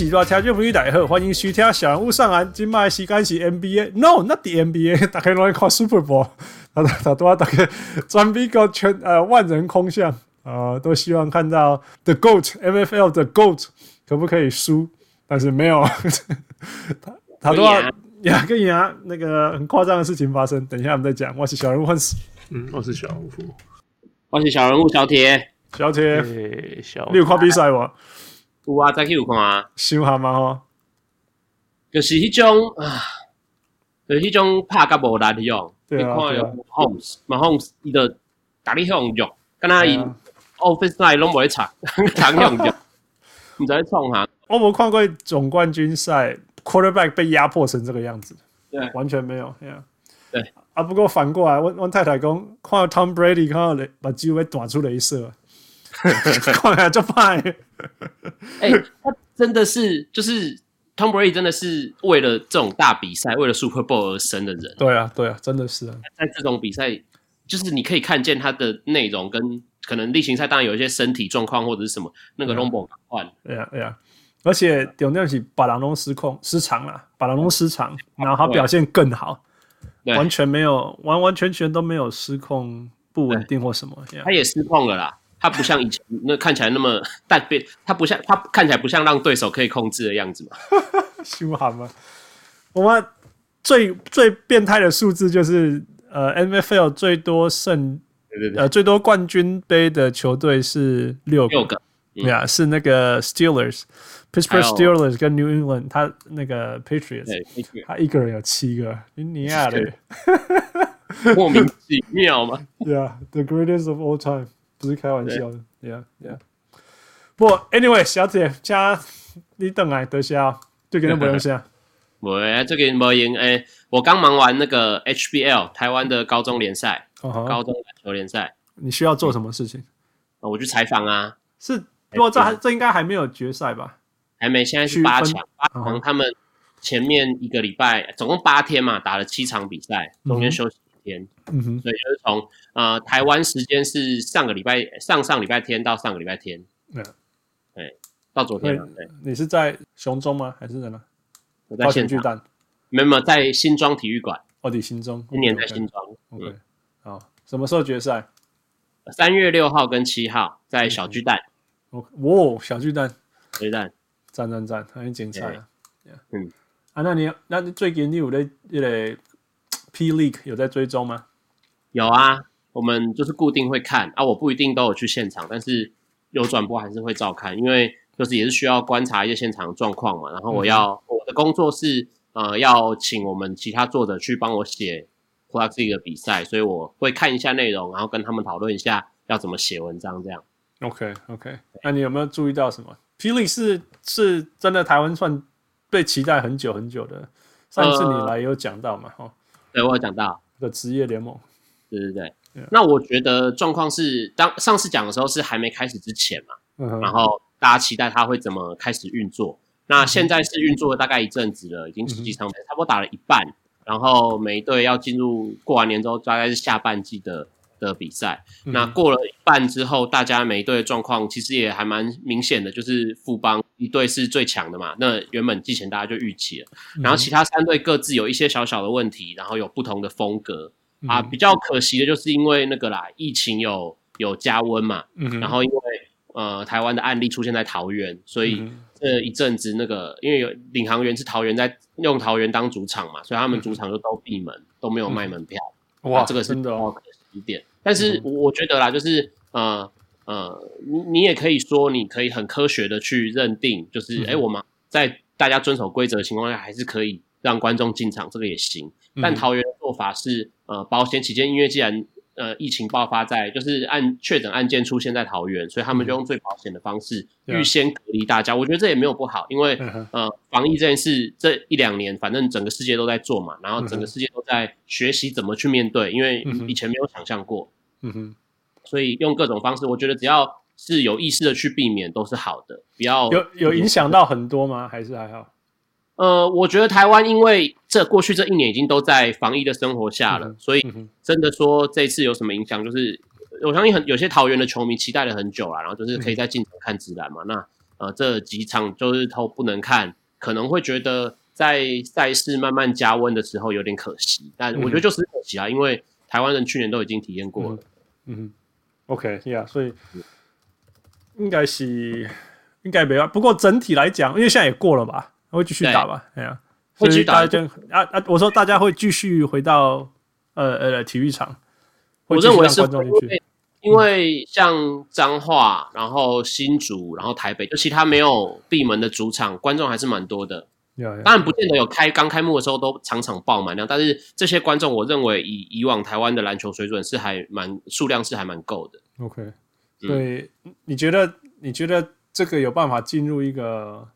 各位乡亲喜多听众朋友大家好，欢迎收听小人物上篮。今麦时间是 NBA，No，not the NBA，大家拢看 Super Bowl，大家大家大家全美国全呃万人空巷，呃都希望看到 The GOAT，MFL 的 GOAT 可不可以输？但是没有，他他都要呀跟呀那个很夸张的事情发生。等一下我们再讲。我是小人物，嗯，我是小人物，我是小人物小铁，小铁，欸、小你有看比赛吗？有啊，再去有看啊，想下嘛吼，就是迄种啊，就是迄种拍甲无力迄种，对啊，对啊，Mahomes，Mahomes 伊个打你向用，敢若伊 Offense line 拢无咧插，常用用，毋知咧创啥。我无看过总冠军赛，quarterback 被压迫成这个样子，对，完全没有，对啊，对。啊。不过反过来，我我太太讲，看到 Tom Brady 看到雷，把机会打出镭射。看来就怕。哎，他真的是就是 Tom Brady，真的是为了这种大比赛，为了 Super Bowl 而生的人。对啊，对啊，真的是啊。在这种比赛，就是你可以看见他的内容，跟可能例行赛当然有一些身体状况或者是什么那个 Lombo 换。对啊，对啊。而且重点是把狼龙失控失常了，把狼龙失常，然后他表现更好，完全没有完完全全都没有失控不稳定或什么。他也失控了啦。他不像以前那看起来那么但变，他不像他看起来不像让对手可以控制的样子嘛。凶悍吗？我们最最变态的数字就是呃，NFL 最多胜对对对呃最多冠军杯的球队是六个，六个，对、嗯、啊，是那个 Steelers，Pittsburgh Steelers 跟 New England，他那个 Patriots，他一个人有七个，你亚的，莫名其妙嘛。Yeah, the greatest of all time。不是开玩笑的，Yeah Yeah。不，Anyway，小姐加你等来得下，就给他不用下。喂，这个没赢哎，我刚忙完那个 HBL 台湾的高中联赛，uh -huh. 高中篮球联赛。你需要做什么事情？我去采访啊。是，不过这还这应该还没有决赛吧？还没，现在是八强。八强，他们前面一个礼拜、uh -huh. 总共八天嘛，打了七场比赛，中间休息。天，嗯哼，所以就是从呃台湾时间是上个礼拜上上礼拜天到上个礼拜天，嗯，对，到昨天，对，你是在雄中吗？还是在哪？我在现场，没有没有在新庄体育馆，哦，对，新庄，今年在新庄，OK，, okay.、嗯、好，什么时候决赛？三月六号跟七号在小巨蛋，OK，哇，小巨蛋，小巨蛋，赞赞赞，很精彩啊。嗯，啊，那你那你最近你有在那个？P League 有在追踪吗？有啊，我们就是固定会看啊。我不一定都有去现场，但是有转播还是会照看，因为就是也是需要观察一些现场状况嘛。然后我要、嗯、我的工作是呃要请我们其他作者去帮我写 Plus League 的比赛，所以我会看一下内容，然后跟他们讨论一下要怎么写文章这样。OK OK，那你有没有注意到什么？P League 是是真的台湾算被期待很久很久的，上次你来有讲到嘛？哈、呃。对，我有讲到的职业联盟，对对对。Yeah. 那我觉得状况是，当上次讲的时候是还没开始之前嘛，uh -huh. 然后大家期待他会怎么开始运作。那现在是运作了大概一阵子了，已经实际上差不多打了一半。Uh. 然后每一队要进入过完年之后，大概是下半季的的比赛。Uh. 那过了一半之后，大家每一队的状况其实也还蛮明显的，就是富邦一队是最强的嘛。那原本季前大家就预期了，然后其他三队各自有一些小小的问题，然后有不同的风格啊。比较可惜的就是因为那个啦，疫情有有加温嘛，然后因为呃台湾的案例出现在桃园，所以这一阵子那个因为有领航员是桃园在用桃园当主场嘛，所以他们主场就都闭门，都没有卖门票。哇，这个是真的哦，可惜一点。但是我觉得啦，就是呃呃，你你也可以说，你可以很科学的去认定，就是哎、嗯，我们在大家遵守规则的情况下，还是可以让观众进场，这个也行。但桃园的做法是，呃，保险起见，因为既然呃疫情爆发在，就是案确诊案件出现在桃园，所以他们就用最保险的方式预先隔离大家。我觉得这也没有不好，因为呃，防疫这件事这一两年，反正整个世界都在做嘛，然后整个世界都在学习怎么去面对，因为以前没有想象过。嗯哼，所以用各种方式，我觉得只要是有意识的去避免，都是好的。不要有有影响到很多吗？还是还好？呃，我觉得台湾因为这过去这一年已经都在防疫的生活下了，嗯、所以真的说这次有什么影响，就是我相信很有些桃园的球迷期待了很久了，然后就是可以在镜头看直男嘛。嗯、那呃这几场就是都不能看，可能会觉得在赛事慢慢加温的时候有点可惜。但我觉得就是可惜啊，嗯、因为台湾人去年都已经体验过了。嗯，嗯，OK，Yeah，、okay, 所以应该是应该没有。不过整体来讲，因为现在也过了吧，会继续打吧？哎呀，会继续打就啊啊！我说大家会继续回到呃呃体育场。我认为是因为，因为像彰化，然后新竹，然后台北，就其他没有闭门的主场，观众还是蛮多的。当然不见得有开刚开幕的时候都场场爆满量，但是这些观众，我认为以以往台湾的篮球水准是还蛮数量是还蛮够的。OK，对，你觉得你觉得这个有办法进入一个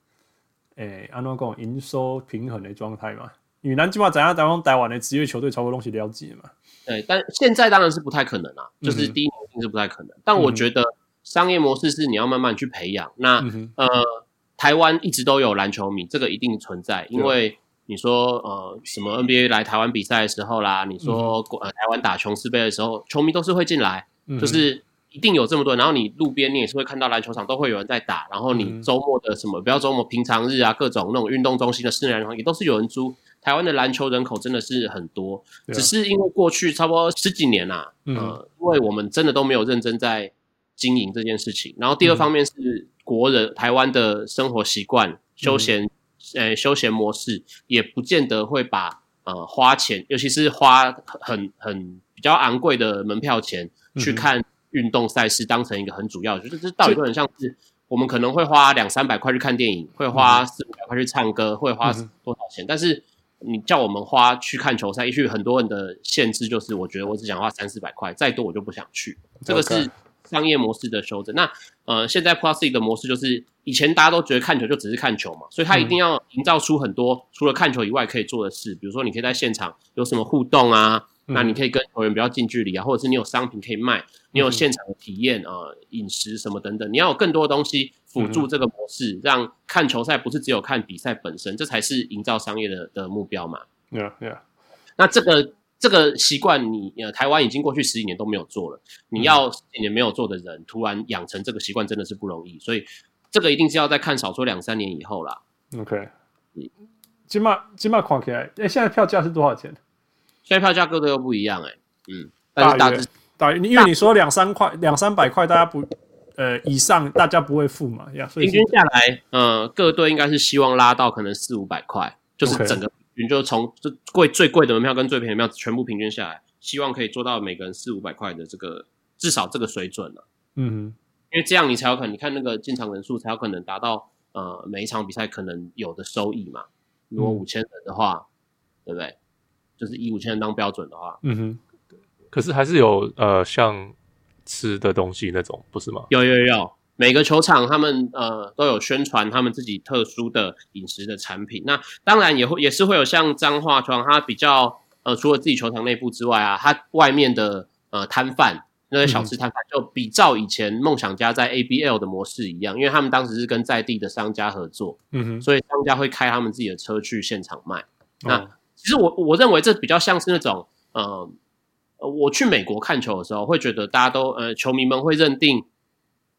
诶，安怎讲营收平衡的状态嘛？因为咱起码怎样台湾台湾的职业球队超过东西了解嘛。对，但现在当然是不太可能啦，就是第一年一定是不太可能。嗯、但我觉得商业模式是你要慢慢去培养。那、嗯、呃，台湾一直都有篮球迷，这个一定存在。因为你说呃，什么 NBA 来台湾比赛的时候啦，你说呃台湾打琼斯杯的时候，球迷都是会进来，就是一定有这么多人。然后你路边你也是会看到篮球场都会有人在打，然后你周末的什么，不要周末平常日啊，各种那种运动中心的室内篮球也都是有人租。台湾的篮球人口真的是很多，只是因为过去差不多十几年呐，呃，因为我们真的都没有认真在经营这件事情。然后第二方面是国人台湾的生活习惯、休闲呃休闲模式，也不见得会把呃花钱，尤其是花很很比较昂贵的门票钱去看运动赛事当成一个很主要，就是这道理就很像是我们可能会花两三百块去看电影，会花四五百块去唱歌，会花多少钱，但是。你叫我们花去看球赛，也许很多人的限制就是，我觉得我只想花三四百块，再多我就不想去。这个是商业模式的修正。那呃，现在 Plus 的模式就是，以前大家都觉得看球就只是看球嘛，所以他一定要营造出很多除了看球以外可以做的事，比如说你可以在现场有什么互动啊。那你可以跟球员比较近距离啊，或者是你有商品可以卖，你有现场的体验啊，饮食什么等等，你要有更多的东西辅助这个模式，让看球赛不是只有看比赛本身，这才是营造商业的的目标嘛。Yeah, yeah. 那这个这个习惯，你呃台湾已经过去十几年都没有做了，你要十几年没有做的人突然养成这个习惯，真的是不容易。所以这个一定是要在看少说两三年以后啦。OK，嗯，今麦今麦看起来，哎，现在票价是多少钱？现在票价各都又不一样哎、欸，嗯，大约大约，因为你说两三块、两三百块，大家不呃以上，大家不会付嘛，呀，所以平均下来，呃，各队应该是希望拉到可能四五百块，就是整个平均就从这贵最贵的门票跟最便宜的门票全部平均下来，希望可以做到每个人四五百块的这个至少这个水准了，嗯，因为这样你才有可能，你看那个进场人数才有可能达到呃每一场比赛可能有的收益嘛，如果五千人的话，嗯、对不对？就是以五千人当标准的话，嗯哼，可是还是有呃像吃的东西那种，不是吗？有有有，每个球场他们呃都有宣传他们自己特殊的饮食的产品。那当然也会也是会有像彰化球场，它比较呃除了自己球场内部之外啊，它外面的呃摊贩那些小吃摊贩，就比照以前梦想家在 ABL 的模式一样，因为他们当时是跟在地的商家合作，嗯哼，所以商家会开他们自己的车去现场卖。那、哦其实我我认为这比较像是那种，呃，我去美国看球的时候，会觉得大家都呃，球迷们会认定，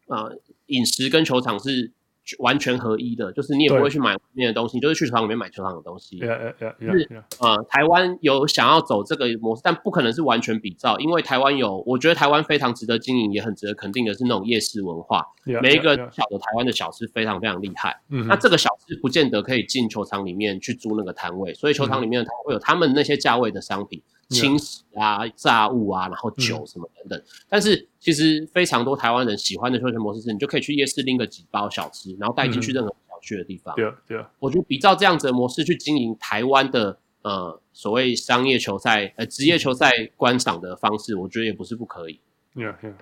呃，饮食跟球场是。完全合一的，就是你也不会去买外面的东西，就是去球场里面买球场的东西。Yeah, yeah, yeah, 就是呃，台湾有想要走这个模式，但不可能是完全比照，因为台湾有，我觉得台湾非常值得经营，也很值得肯定的是那种夜市文化。每一个小的台湾的小吃非常非常厉害。Yeah. 那这个小吃不见得可以进球场里面去租那个摊位，所以球场里面的摊位会有他们那些价位的商品。轻食啊，炸物啊，然后酒什么等等，嗯、但是其实非常多台湾人喜欢的休闲模式是，你就可以去夜市拎个几包小吃，然后带进去任何想去的地方。对啊，对啊。我觉得比照这样子的模式去经营台湾的呃所谓商业球赛呃职业球赛观赏的方式，我觉得也不是不可以。对啊，对啊。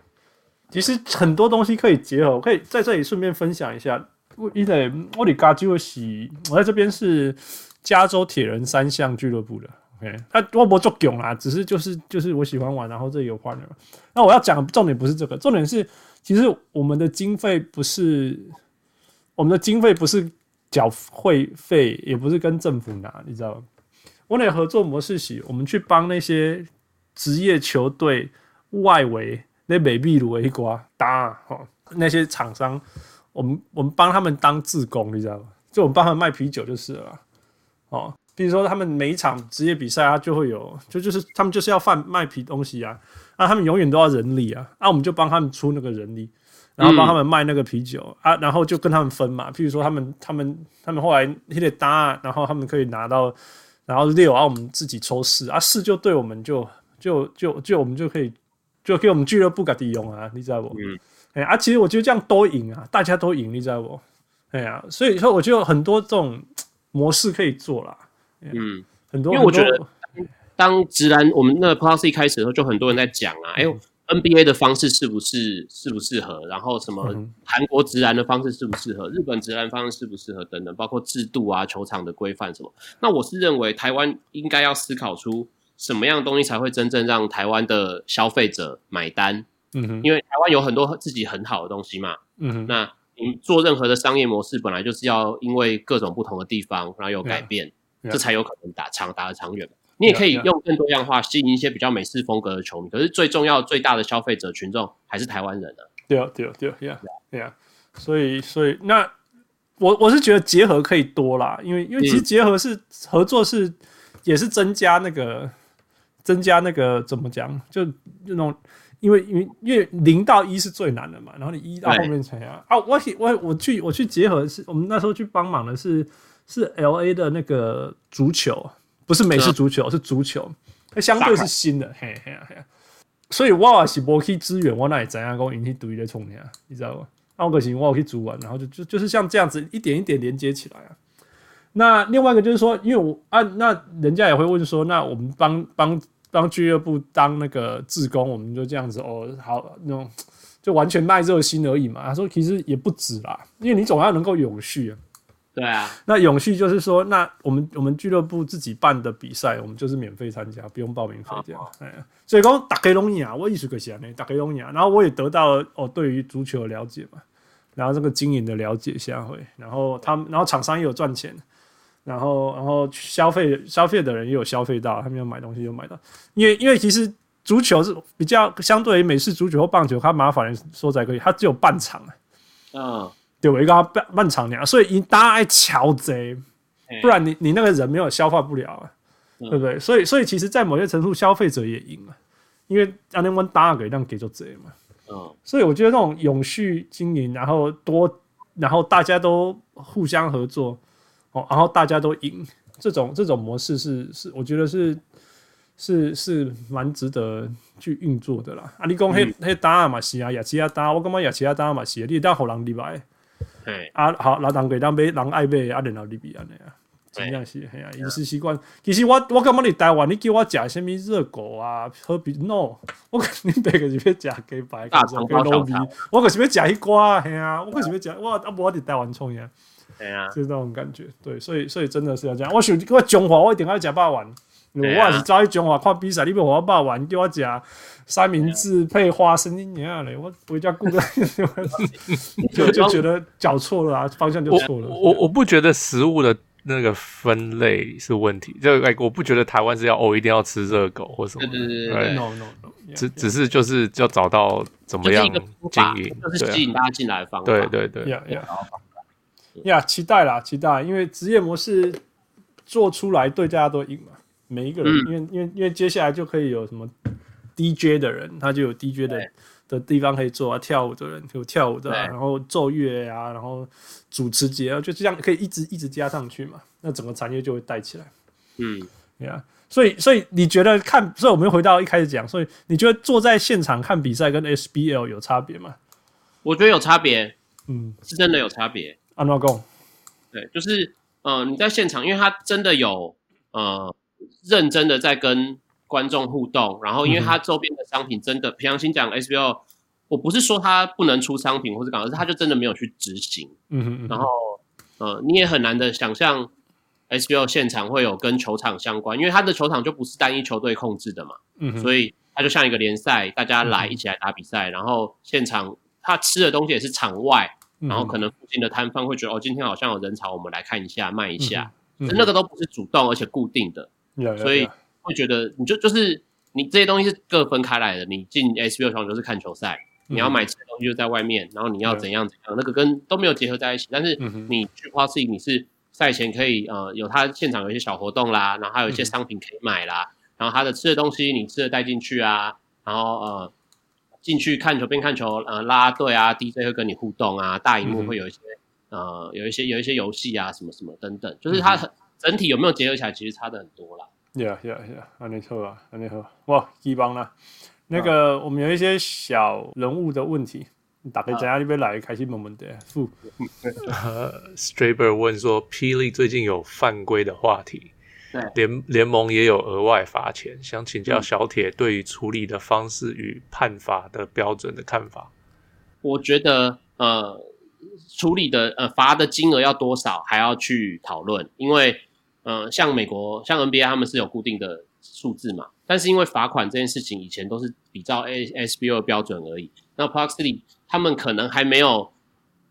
其实很多东西可以结合，我可以在这里顺便分享一下。我因为我的家就是我在这边是加州铁人三项俱乐部的。他我不做囧啊，只是就是就是我喜欢玩，然后这里有换的。那我要讲的重点不是这个，重点是其实我们的经费不是我们的经费不是缴会费，也不是跟政府拿，你知道吗？我那合作模式是，我们去帮那些职业球队外围那美币鲁一瓜打哈，那些厂商我们我们帮他们当自工，你知道吗？就我们帮他们卖啤酒就是了，哦，比如说他们每一场职业比赛啊，就会有，就就是他们就是要贩卖皮东西啊，那他们永远都要人力啊，那我们就帮他们出那个人力，然后帮他们卖那个啤酒、嗯、啊，然后就跟他们分嘛，譬如说他们他们他们后来你得搭，然后他们可以拿到，然后六啊，我们自己抽四啊，四就对我们就就就就我们就可以就给我们俱乐部给抵用啊，你知道不？嗯，哎啊，其实我觉得这样都赢啊，大家都赢，你知道不？对呀、啊，所以说我觉得很多这种模式可以做啦。嗯，很多，因为我觉得当直男我们那个 Plus 一开始的时候，就很多人在讲啊，哎、嗯、NBA 的方式适不适适不适合？然后什么韩国直男的方式适不适合？日本直男方式适不适合？等等，包括制度啊、球场的规范什么。那我是认为台湾应该要思考出什么样的东西才会真正让台湾的消费者买单。嗯哼，因为台湾有很多自己很好的东西嘛。嗯哼，那。你做任何的商业模式，本来就是要因为各种不同的地方，然后有改变.这才有可能打长打得长远。你也可以用更多样化吸引一些比较美式风格的球迷，可是最重要、最大的消费者群众还是台湾人啊。对啊，对啊，对啊，对啊，对啊。所以，所以那我我是觉得结合可以多啦，因为因为其实结合是合作是也是增加那个增加那个怎么讲，就那种。因为因为因为零到一是最难的嘛，然后你一到后面才啊啊！我我我去我去结合是我们那时候去帮忙的是是 L A 的那个足球，不是美式足球，是足球，它相对是新的，嘿嘿嘿。所以我也是无去支援，我那也怎样跟我引起独立的冲你知道不？那我可行，我有去组完，然后就就就是像这样子一点一点连接起来啊。那另外一个就是说，因为我啊，那人家也会问说，那我们帮帮。帮俱乐部当那个志工，我们就这样子哦，好那种就完全卖热心而已嘛。他说其实也不止啦，因为你总要能够永续。对啊，那永续就是说，那我们我们俱乐部自己办的比赛，我们就是免费参加，不用报名费这样。哎、哦，所以讲大家拢赢，我意思就是呢，大家拢赢。然后我也得到了哦，对于足球的了解嘛，然后这个经营的了解下回，然后他们，然后厂商也有赚钱。然后，然后消费消费的人也有消费到，他们要买东西就买到。因为，因为其实足球是比较相对于美式足球或棒球，它麻烦的所在可以，它只有半场嗯，对，我一个半半场那样，所以一大爱乔贼，不然你你那个人没有消化不了啊，嗯、对不对？所以，所以其实，在某些程度，消费者也赢了，因为让那们大给让给就贼嘛。嗯，所以我觉得那种永续经营，然后多，然后大家都互相合作。哦，然后大家都赢，这种这种模式是是，我觉得是是是蛮值得去运作的啦。啊，你讲迄迄单嘛是啊，亚齐亚单，我感觉亚齐亚单嘛是啊，你当互人礼拜，哎，啊好，老当给当买，人爱买，啊然后你比安尼啊，真正是系啊，饮食习惯。其实我我感觉你台湾，你叫我食什物热狗啊，何必 no？我肯定别个是要食鸡排，大肠包小肠，我可是要食迄瓜，系啊，我可是要食，我啊无我伫台湾创业。对啊，就是那种感觉，对，所以所以真的是要这样。我想我中华，我一定要吃霸王。我也是早去中华看比赛，你不我爸玩，叫我吃三明治配花生你娘嘞。我回家顾着，就就觉得搞错了啊，方向就错了。我我，我不觉得食物的那个分类是问题，就哎，我不觉得台湾是要哦一定要吃热狗或什么。对对对对，no no no，只只是就是要找到怎么样经营，就是吸引大家进来的方法。对对对。呀，yeah, 期待啦，期待！因为职业模式做出来，对大家都赢嘛。每一个人，嗯、因为因为因为接下来就可以有什么 DJ 的人，他就有 DJ 的的地方可以做啊。跳舞的人有跳舞的、啊，然后奏乐啊，然后主持节啊，就这样可以一直一直加上去嘛。那整个产业就会带起来。嗯，对啊，所以所以你觉得看，所以我们回到一开始讲，所以你觉得坐在现场看比赛跟 SBL 有差别吗？我觉得有差别，嗯，是真的有差别。安怎讲？对，就是呃，你在现场，因为他真的有呃认真的在跟观众互动，然后因为他周边的商品真的，平常心讲 SBL，我不是说他不能出商品或者干嘛，而是他就真的没有去执行。嗯哼嗯。然后呃，你也很难的想象 SBL 现场会有跟球场相关，因为他的球场就不是单一球队控制的嘛。嗯哼。所以他就像一个联赛，大家来一起来打比赛，然后现场他吃的东西也是场外。然后可能附近的摊贩会觉得哦，今天好像有人潮，我们来看一下，卖一下。那个都不是主动而且固定的，嗯、所以会觉得你就就是你这些东西是各分开来的。你进 SBL 场就是看球赛，你要买吃的东西就在外面，然后你要怎样怎样，那个跟都没有结合在一起。但是你去 Plus 你是赛前可以呃有他现场有一些小活动啦，然后还有一些商品可以买啦，然后他的吃的东西你吃的带进去啊，然后呃进去看球边看球，呃拉队啊，DJ 会跟你互动啊，大荧幕会有一些呃有一些有一些游戏啊什么什么等等，就是它整体有没有结合起来，其实差的很多啦。Yeah yeah yeah，安尼好啊，安尼好，哇，一帮啦。那个，我们有一些小人物的问题，大概在哪里边来开始问问题。负，Straber 问说，霹雳最近有犯规的话题，对，联联盟也有额外罚钱，想请教小铁对于处理的方式与判罚的标准的看法。我觉得，呃，处理的呃罚的金额要多少还要去讨论，因为，呃，像美国像 NBA 他们是有固定的数字嘛。但是因为罚款这件事情以前都是比照 A S B O 标准而已，那 Plus League 他们可能还没有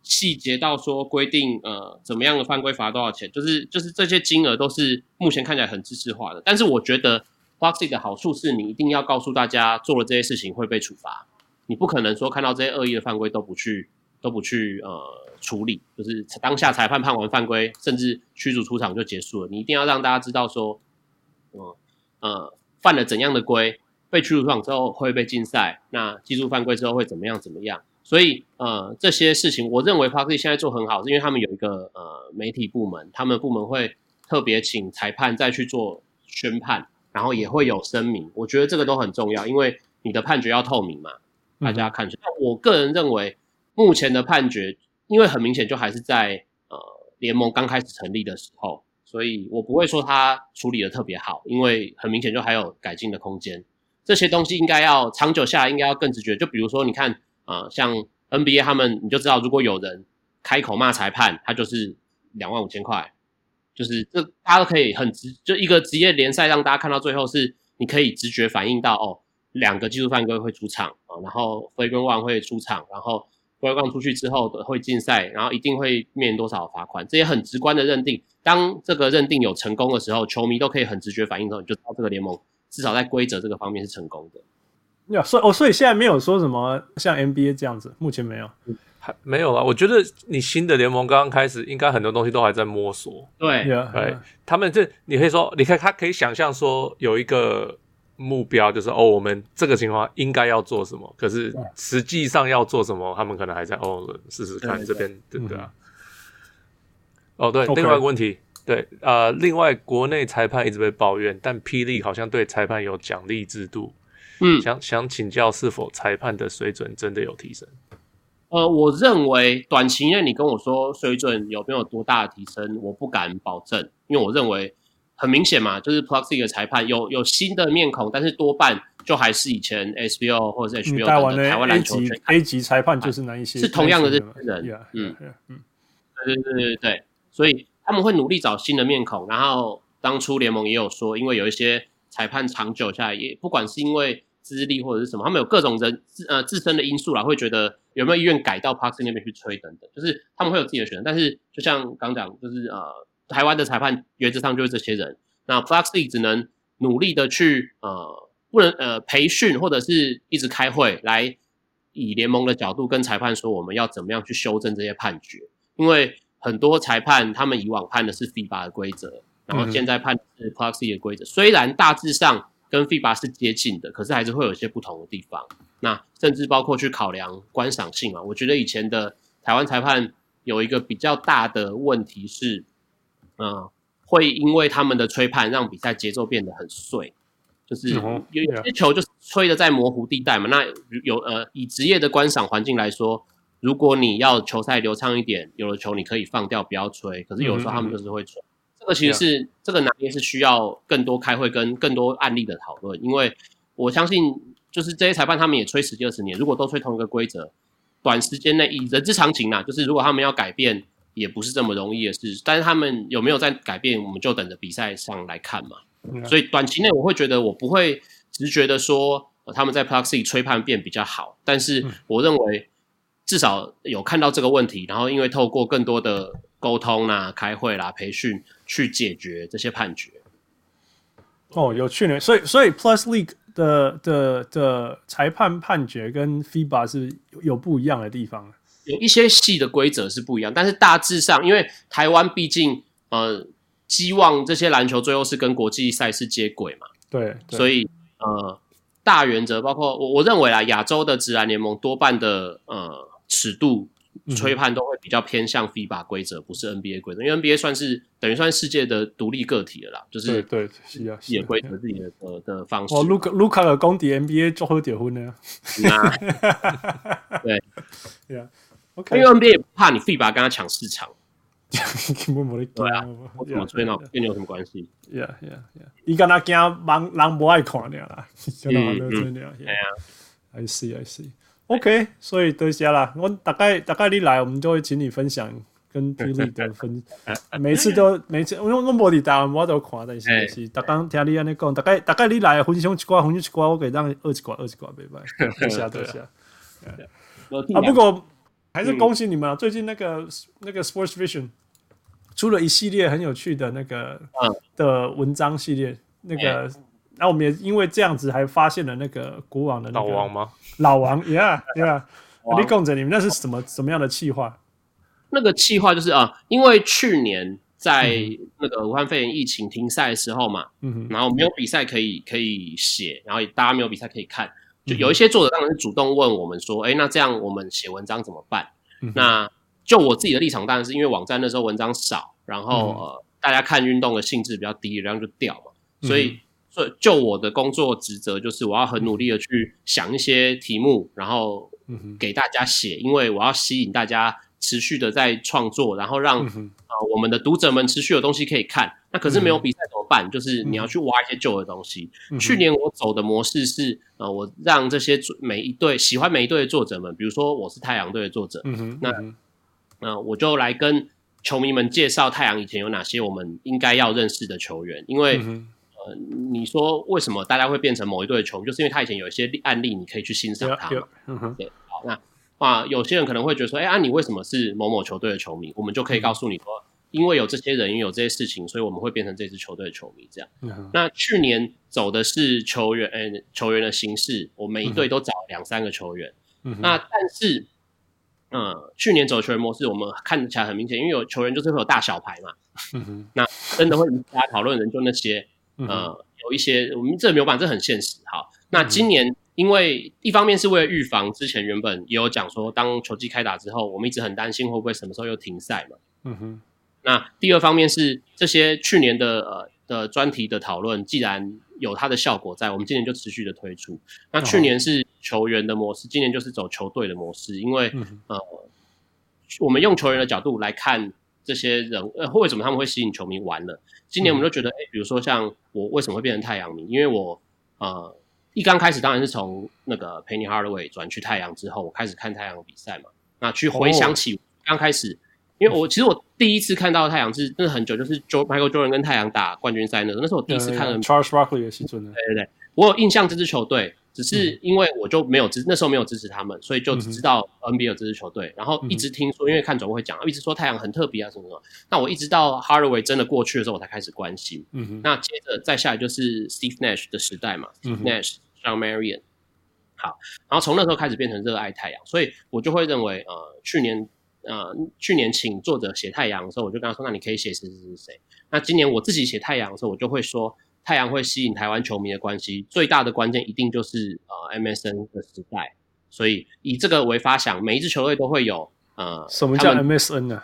细节到说规定呃怎么样的犯规罚多少钱，就是就是这些金额都是目前看起来很知识化的。但是我觉得 Plus League 的好处是你一定要告诉大家做了这些事情会被处罚，你不可能说看到这些恶意的犯规都不去都不去呃处理，就是当下裁判判完犯规甚至驱逐出场就结束了，你一定要让大家知道说，嗯呃。呃犯了怎样的规，被驱逐出场之后会被禁赛，那技术犯规之后会怎么样怎么样？所以呃这些事情，我认为 Plus League 现在做很好，是因为他们有一个呃媒体部门，他们部门会特别请裁判再去做宣判，然后也会有声明。我觉得这个都很重要，因为你的判决要透明嘛，大家看出来。嗯、我个人认为，目前的判决，因为很明显就还是在呃联盟刚开始成立的时候。所以我不会说他处理的特别好，因为很明显就还有改进的空间。这些东西应该要长久下来，应该要更直觉。就比如说，你看，呃，像 NBA 他们，你就知道，如果有人开口骂裁判，他就是两万五千块，就是这大家都可以很直，就一个职业联赛让大家看到最后是，你可以直觉反应到哦，两个技术犯规会出场啊，然后回归王会出场，然后。外放出去之后的会禁赛，然后一定会面临多少罚款，这些很直观的认定。当这个认定有成功的时候，球迷都可以很直觉反应的时候，你就知道这个联盟至少在规则这个方面是成功的。呀，所以哦，所以现在没有说什么像 NBA 这样子，目前没有，还没有啊。我觉得你新的联盟刚刚开始，应该很多东西都还在摸索。对，对，他们这你可以说，你可以他可以想象说有一个。目标就是哦，我们这个情况应该要做什么？可是实际上要做什么，他们可能还在哦，试试看这边对不对啊？哦，对，另外一个问题，对，呃，另外国内裁判一直被抱怨，但霹雳好像对裁判有奖励制度，嗯，想想请教是否裁判的水准真的有提升？呃，我认为短期内你跟我说水准有没有多大的提升，我不敢保证，因为我认为。很明显嘛，就是 League 的裁判有有新的面孔，但是多半就还是以前 SBO 或者是 HBO 的台湾篮球圈 A 级裁判就是那一些，是同样的这些人，嗯嗯，对对对对对，所以他们会努力找新的面孔。然后当初联盟也有说，因为有一些裁判长久下来，也不管是因为资历或者是什么，他们有各种人自呃自身的因素啦，会觉得有没有意愿改到 League 那边去吹等等，就是他们会有自己的选择。但是就像刚讲，就是呃。台湾的裁判原则上就是这些人，那 Plus League 只能努力的去呃，不能呃培训或者是一直开会来以联盟的角度跟裁判说我们要怎么样去修正这些判决，因为很多裁判他们以往判的是 FIBA 的规则，然后现在判的是 Plus League 的规则，虽然大致上跟 FIBA 是接近的，可是还是会有一些不同的地方。那甚至包括去考量观赏性嘛，我觉得以前的台湾裁判有一个比较大的问题是。嗯，会因为他们的吹判让比赛节奏变得很碎，就是有有些球就是吹的在模糊地带嘛。那有呃，以职业的观赏环境来说，如果你要球赛流畅一点，有的球你可以放掉不要吹。可是有时候他们就是会吹，这个其实是这个拿捏是需要更多开会跟更多案例的讨论。因为我相信，就是这些裁判他们也吹十几二十年，如果都吹同一个规则，短时间内以人之常情啦，就是如果他们要改变。也不是这么容易的事，但是他们有没有在改变，我们就等着比赛上来看嘛。嗯、所以短期内我会觉得，我不会直觉的说、呃、他们在 League 吹判变比较好，但是我认为至少有看到这个问题，然后因为透过更多的沟通啦、开会啦、培训去解决这些判决。哦，有去年。所以所以 Plus League 的的的裁判判决跟 FIBA 是有不一样的地方，有一些细的规则是不一样，但是大致上，因为台湾毕竟呃，希望这些篮球最后是跟国际赛事接轨嘛，对，对，所以呃，大原则包括我我认为啊，亚洲的职篮联盟多半的呃尺度。吹判都会比较偏向 FIBA 规则，不是 NBA 规则，因为 NBA 算是等于算世界的独立个体了啦，就是对对是啊，也规则自己的的的方式。哦，卢卡卢卡尔公敌 NBA 做好结婚呢？对，对啊因为 NBA 也不怕你 FIBA 跟他抢市场，对啊，我怎么吹呢？跟你有什么关系？Yeah yeah yeah，你跟他讲，人人不爱看你啦，嗯 嗯，对啊，I see I see。OK，所以多谢啦。我大概大概你来，我们就会请你分享跟 D League 的分。每次都每次，因为我无伫台湾，我都看，但是是逐工听你安尼讲。大概大概你来分享一寡，分享一寡，我给让二一寡，二一寡，拜拜。多谢多谢。啊，不过还是恭喜你们啊！最近那个那个 Sports Vision 出了一系列很有趣的那个的文章系列，那个。那、啊、我们也因为这样子，还发现了那个国王的那个老王吗？老王，Yeah，Yeah。你讲着，你们那是什么什么样的计划？那个计划就是啊，因为去年在那个武汉肺炎疫情停赛的时候嘛，嗯哼，然后没有比赛可以可以写，然后大家没有比赛可以看，就有一些作者当然是主动问我们说，哎、欸，那这样我们写文章怎么办？嗯、那就我自己的立场，当然是因为网站那时候文章少，然后、嗯、呃，大家看运动的兴致比较低，然后就掉嘛，所以。所以，就我的工作职责，就是我要很努力的去想一些题目，然后给大家写，因为我要吸引大家持续的在创作，然后让呃我们的读者们持续有东西可以看。那可是没有比赛怎么办？就是你要去挖一些旧的东西。去年我走的模式是，呃，我让这些每一队喜欢每一队的作者们，比如说我是太阳队的作者，那那我就来跟球迷们介绍太阳以前有哪些我们应该要认识的球员，因为。呃，你说为什么大家会变成某一队的球迷？就是因为他以前有一些案例，你可以去欣赏他。嗯、对，好，那啊，有些人可能会觉得说，哎、欸，啊，你为什么是某某球队的球迷？我们就可以告诉你说，嗯、因为有这些人，因为有这些事情，所以我们会变成这支球队的球迷。这样。嗯、那去年走的是球员，呃、欸，球员的形式，我每一队都找两三个球员。嗯、那但是，嗯、呃，去年走球员模式，我们看起来很明显，因为有球员就是会有大小牌嘛。嗯、那真的会与大家讨论的人就那些。呃，有一些我们这没有办法，这很现实。好，那今年因为一方面是为了预防，之前原本也有讲说，当球季开打之后，我们一直很担心会不会什么时候又停赛嘛。嗯哼。那第二方面是这些去年的呃的专题的讨论，既然有它的效果在，我们今年就持续的推出。那去年是球员的模式，今年就是走球队的模式，因为呃，我们用球员的角度来看。这些人呃，为什么他们会吸引球迷玩了？今年我们就觉得，哎、嗯，比如说像我为什么会变成太阳迷？因为我呃一刚开始当然是从那个 Penny Hardaway 转去太阳之后，我开始看太阳比赛嘛。那去回想起刚开始，哦、因为我其实我第一次看到太阳是真的很久，就是 Jo Michael Jordan 跟太阳打冠军赛那时候，那是我第一次看到 Charles Barkley 的时候。对对对，我有印象这支球队。只是因为我就没有支，那时候没有支持他们，所以就只知道 NBA 有这支球队，然后一直听说，因为看总会讲，一直说太阳很特别啊什么什么。那我一直到 Hardaway 真的过去的时候，我才开始关心。嗯哼那接着再下来就是 Steve Nash 的时代嘛、嗯、，Steve Nash、Shawn Marion。好，然后从那时候开始变成热爱太阳，所以我就会认为，呃，去年呃去年请作者写太阳的时候，我就跟他说，那你可以写谁谁谁谁。那今年我自己写太阳的时候，我就会说。太阳会吸引台湾球迷的关系，最大的关键一定就是呃 MSN 的时代，所以以这个为发想，每一支球队都会有呃。什么叫 MSN 呢？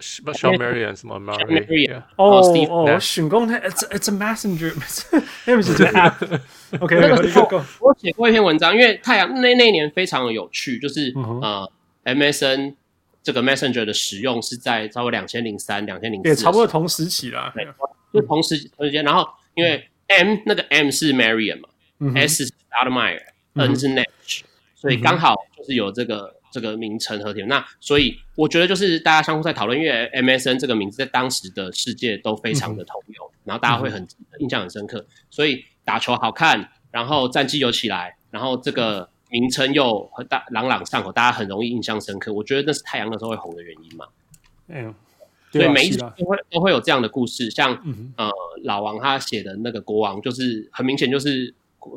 什么 Shawn Marion 什么 Marion？哦哦，我选工它，it's it's a messenger，那不是 app。OK，那个时候我写过一篇文章，因为太阳那那一年非常的有趣，就是呃 MSN 这个 messenger 的使用是在差不多两千零三、两千零四，也差不多同时期啦，对，就同时同时间，然后。因为 M 那个 M 是 Marion 嘛、嗯、，S 是 Stoudemire、嗯、哼，N 是 Nash，所以刚好就是有这个、这个名称和填。那所以我觉得就是大家相互在讨论，因为 MSN 这个名字在当时的世界都非常的通用，嗯、然后大家会很印象很深刻，所以打球好看，然后战绩有起来，然后这个名称又很大朗朗上口，大家很容易印象深刻。我觉得那是太阳那时候会红的原因嘛。嗯。所以每一集都会都会有这样的故事，像呃老王他写的那个国王，就是很明显就是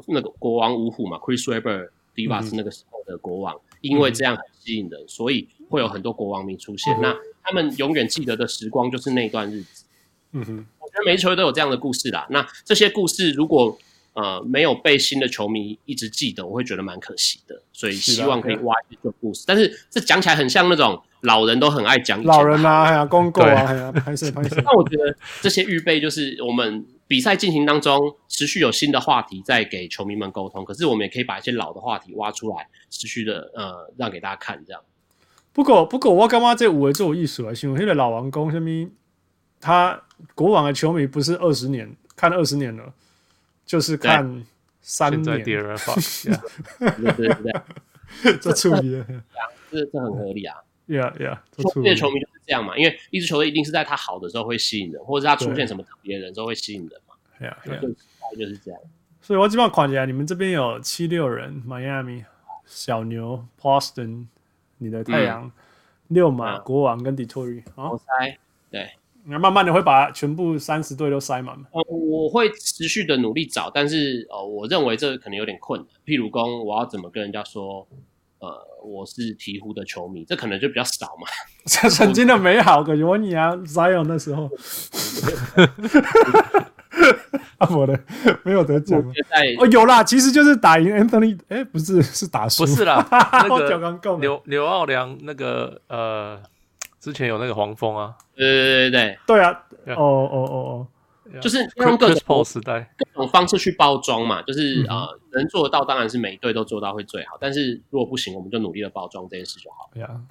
那个国王五虎嘛，Chris Webber、Divas 那个时候的国王，嗯、因为这样很吸引人，所以会有很多国王迷出现。嗯、那他们永远记得的时光就是那段日子。嗯哼，我觉得每一球队都有这样的故事啦。那这些故事如果呃没有被新的球迷一直记得，我会觉得蛮可惜的。所以希望可以挖一些旧故事。但是这讲起来很像那种老人都很爱讲老人啊，还有公公啊，还有拍摄拍摄。那我觉得这些预备就是我们比赛进行当中持续有新的话题在给球迷们沟通。可是我们也可以把一些老的话题挖出来，持续的呃让给大家看这样。不过不过我感觉这有的做艺术啊，像那个老王公什么他。国王的球迷不是二十年看了二十年了，就是看三年。第二发，对对对，这处理的，这这很合理啊。Yeah yeah，球队的球迷就是这样嘛，因为一支球队一定是在他好的时候会吸引人，或者是他出现什么特别的人之后会吸引人嘛。Yeah yeah，就是这样。所以我基本上看起来，你们这边有七六人、Miami、小牛、Boston，你的太阳、六马、国王跟 Detroit 我猜对。那慢慢的会把全部三十队都塞满吗？呃，我会持续的努力找，但是呃，我认为这可能有点困难。譬如说，我要怎么跟人家说，呃，我是鹈鹕的球迷，这可能就比较少嘛。曾经的美好，可是我你啊，Zion 那时候，啊，我的没有得奖。哦，有啦，其实就是打赢 Anthony，哎，不是，是打输，不是啦，那个 刘刘奥良那个呃。之前有那个黄蜂啊，对对对对。对啊，哦哦哦哦，就是用各种时代。各种方式去包装嘛，就是啊，能做得到当然是每一队都做到会最好，但是如果不行，我们就努力的包装这件事就好。对啊，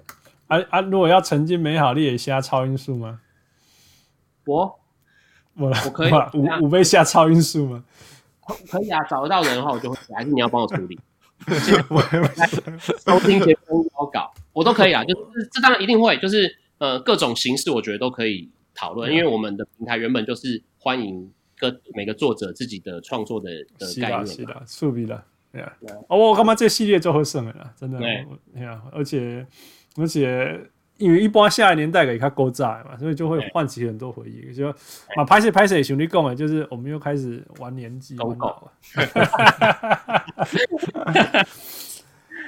啊啊，如果要曾经美好，你也下超音速吗？我？我我可以 五五倍下超音速吗？可以啊，找得到人的话我就会，还是你要帮我处理？收听节目要稿，我都可以啊，就是这当然一定会，就是呃各种形式，我觉得都可以讨论，因为我们的平台原本就是欢迎各每个作者自己的创作的的概念。是的，是的，的，对啊。哦，我干嘛这系列做后生了，真的，对啊，而且而且因为一般下一年代给他勾炸嘛，所以就会唤起很多回忆。就啊，拍摄拍摄兄弟讲的，就是我们又开始玩年纪，玩老了。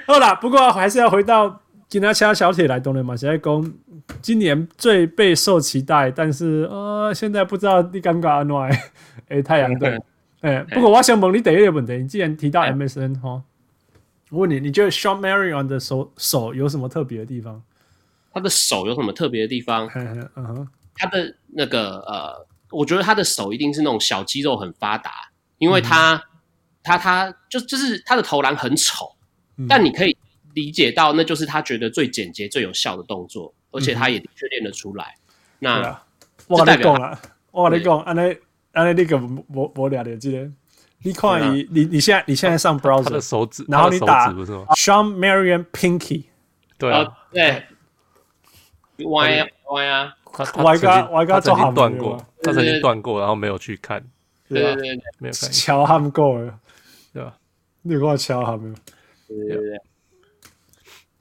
好啦，不过还是要回到今天掐小铁来动的嘛。现在讲今年最备受期待，但是呃，现在不知道你感觉安怎样？哎，太阳队。哎，不过我想问你第一个问题，你既然提到 MSN 哈，我问你，你觉得 Shawn Marion 的手手有什么特别的地方？他的手有什么特别的地方？嗯，他的那个呃，我觉得他的手一定是那种小肌肉很发达，因为他。嗯他他就就是他的投篮很丑，嗯、但你可以理解到，那就是他觉得最简洁、最有效的动作，而且他也的确练得出来。嗯、那我跟你讲了，我跟你讲，安尼安尼，那个我我俩的记得，你看你你你现在你现在上 browser，他的手指，然后你打 Shawn Marion Pinky，对啊，对啊 Y 啊，他他曾经他曾经断过，他曾经断过，然后没有去看，对对对，没有看，敲他们够了。对吧？你给我敲好没有？对对对。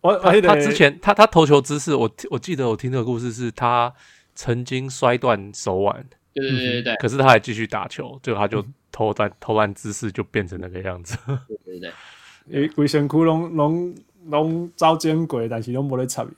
我他他之前他他投球姿势，我我记得我听这个故事是他曾经摔断手腕。对对对对。可是他还继续打球，就他就投篮投篮姿势就变成那个样子。对对对。诶，规身躯拢拢拢遭奸鬼，但是拢没得差别。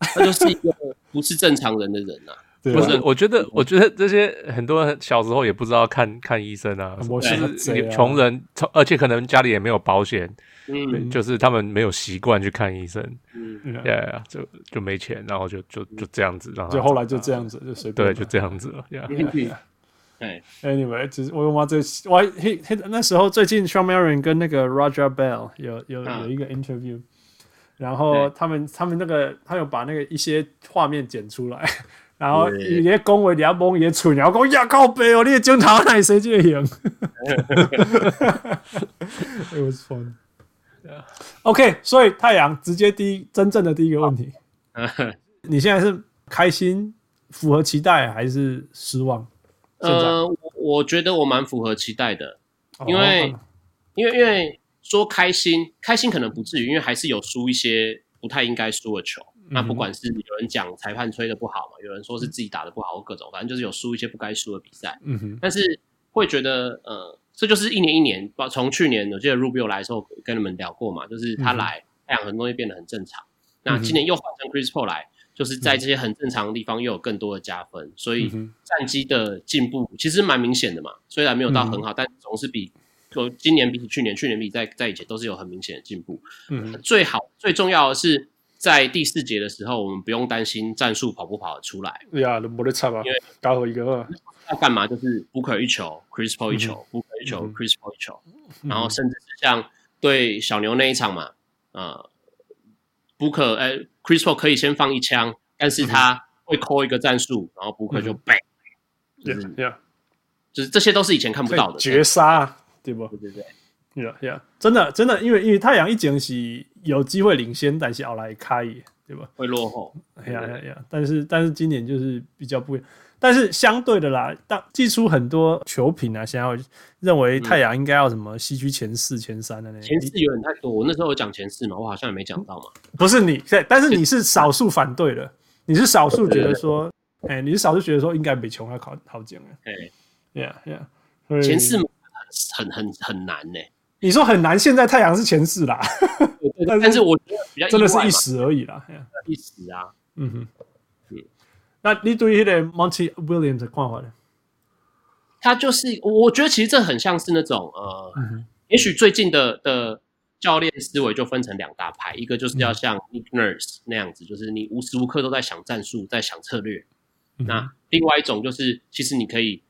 他就是一个不是正常人的人 呐。不是，我觉得，我觉得这些很多人小时候也不知道看看医生啊，就是穷人，而且可能家里也没有保险，嗯，就是他们没有习惯去看医生，嗯，对啊，就就没钱，然后就就就这样子，然后就后来就这样子，就随便，对，就这样子了，对，Anyway，只是我用嘛这我嘿嘿那时候最近 Shawn Marion 跟那个 Roger Bell 有有有一个 interview，然后他们他们那个他有把那个一些画面剪出来。然后伊咧讲话，俩蒙也蠢，然后讲呀靠背哦，你的镜头哪谁最赢？It was fun. OK，所以太阳直接第一真正的第一个问题，你现在是开心、符合期待还是失望？呃，我觉得我蛮符合期待的，因为因为因为说开心，开心可能不至于，因为还是有输一些不太应该输的球。那不管是有人讲裁判吹的不好嘛，有人说是自己打的不好，或各种，反正就是有输一些不该输的比赛。嗯哼。但是会觉得，呃，这就是一年一年，从去年我记得 Rubio 来的时候跟你们聊过嘛，就是他来、嗯、太阳很多东西变得很正常。那今年又换成 Chris Paul 来，就是在这些很正常的地方又有更多的加分，所以战绩的进步其实蛮明显的嘛。虽然没有到很好，但总是比就今年比起去年，去年比在在以前都是有很明显的进步。嗯，最好最重要的是在第四节的时候，我们不用担心战术跑不跑得出来。对啊，没得差吧？因为打好一个要干嘛？就是 Booker 一球，Chris Paul 一球，Booker 一球，Chris Paul 一球，然后甚至是像对小牛那一场嘛，呃。Booker 哎，Chris Paul 可以先放一枪，但是他会 call 一个战术，嗯、然后 Booker 就 bang，对呀，对呀，就是这些都是以前看不到的绝杀，对不？对对对，对呀对呀，真的真的，因为因为太阳一整是有机会领先，但是后来开，对吧？会落后，哎呀呀呀，但是但是今年就是比较不一样。但是相对的啦，当寄出很多球评啊，想要认为太阳应该要什么西区前四、前三的那前四有点太多。我那时候有讲前四嘛，我好像也没讲到嘛。不是你，对，但是你是少数反对的，你是少数觉得说，哎，你是少数觉得说应该比琼要考好讲啊。对，Yeah Yeah，前四很很很难呢。你说很难，现在太阳是前四啦，但是我觉得比较真的是一时而已啦，一时啊，嗯哼。那你对于那个 Monty Williams 的看法呢？他就是，我觉得其实这很像是那种呃，也许最近的的教练思维就分成两大派，一个就是要像 Nick Nurse 那样子，就是你无时无刻都在想战术，在想策略。嗯、那另外一种就是，其实你可以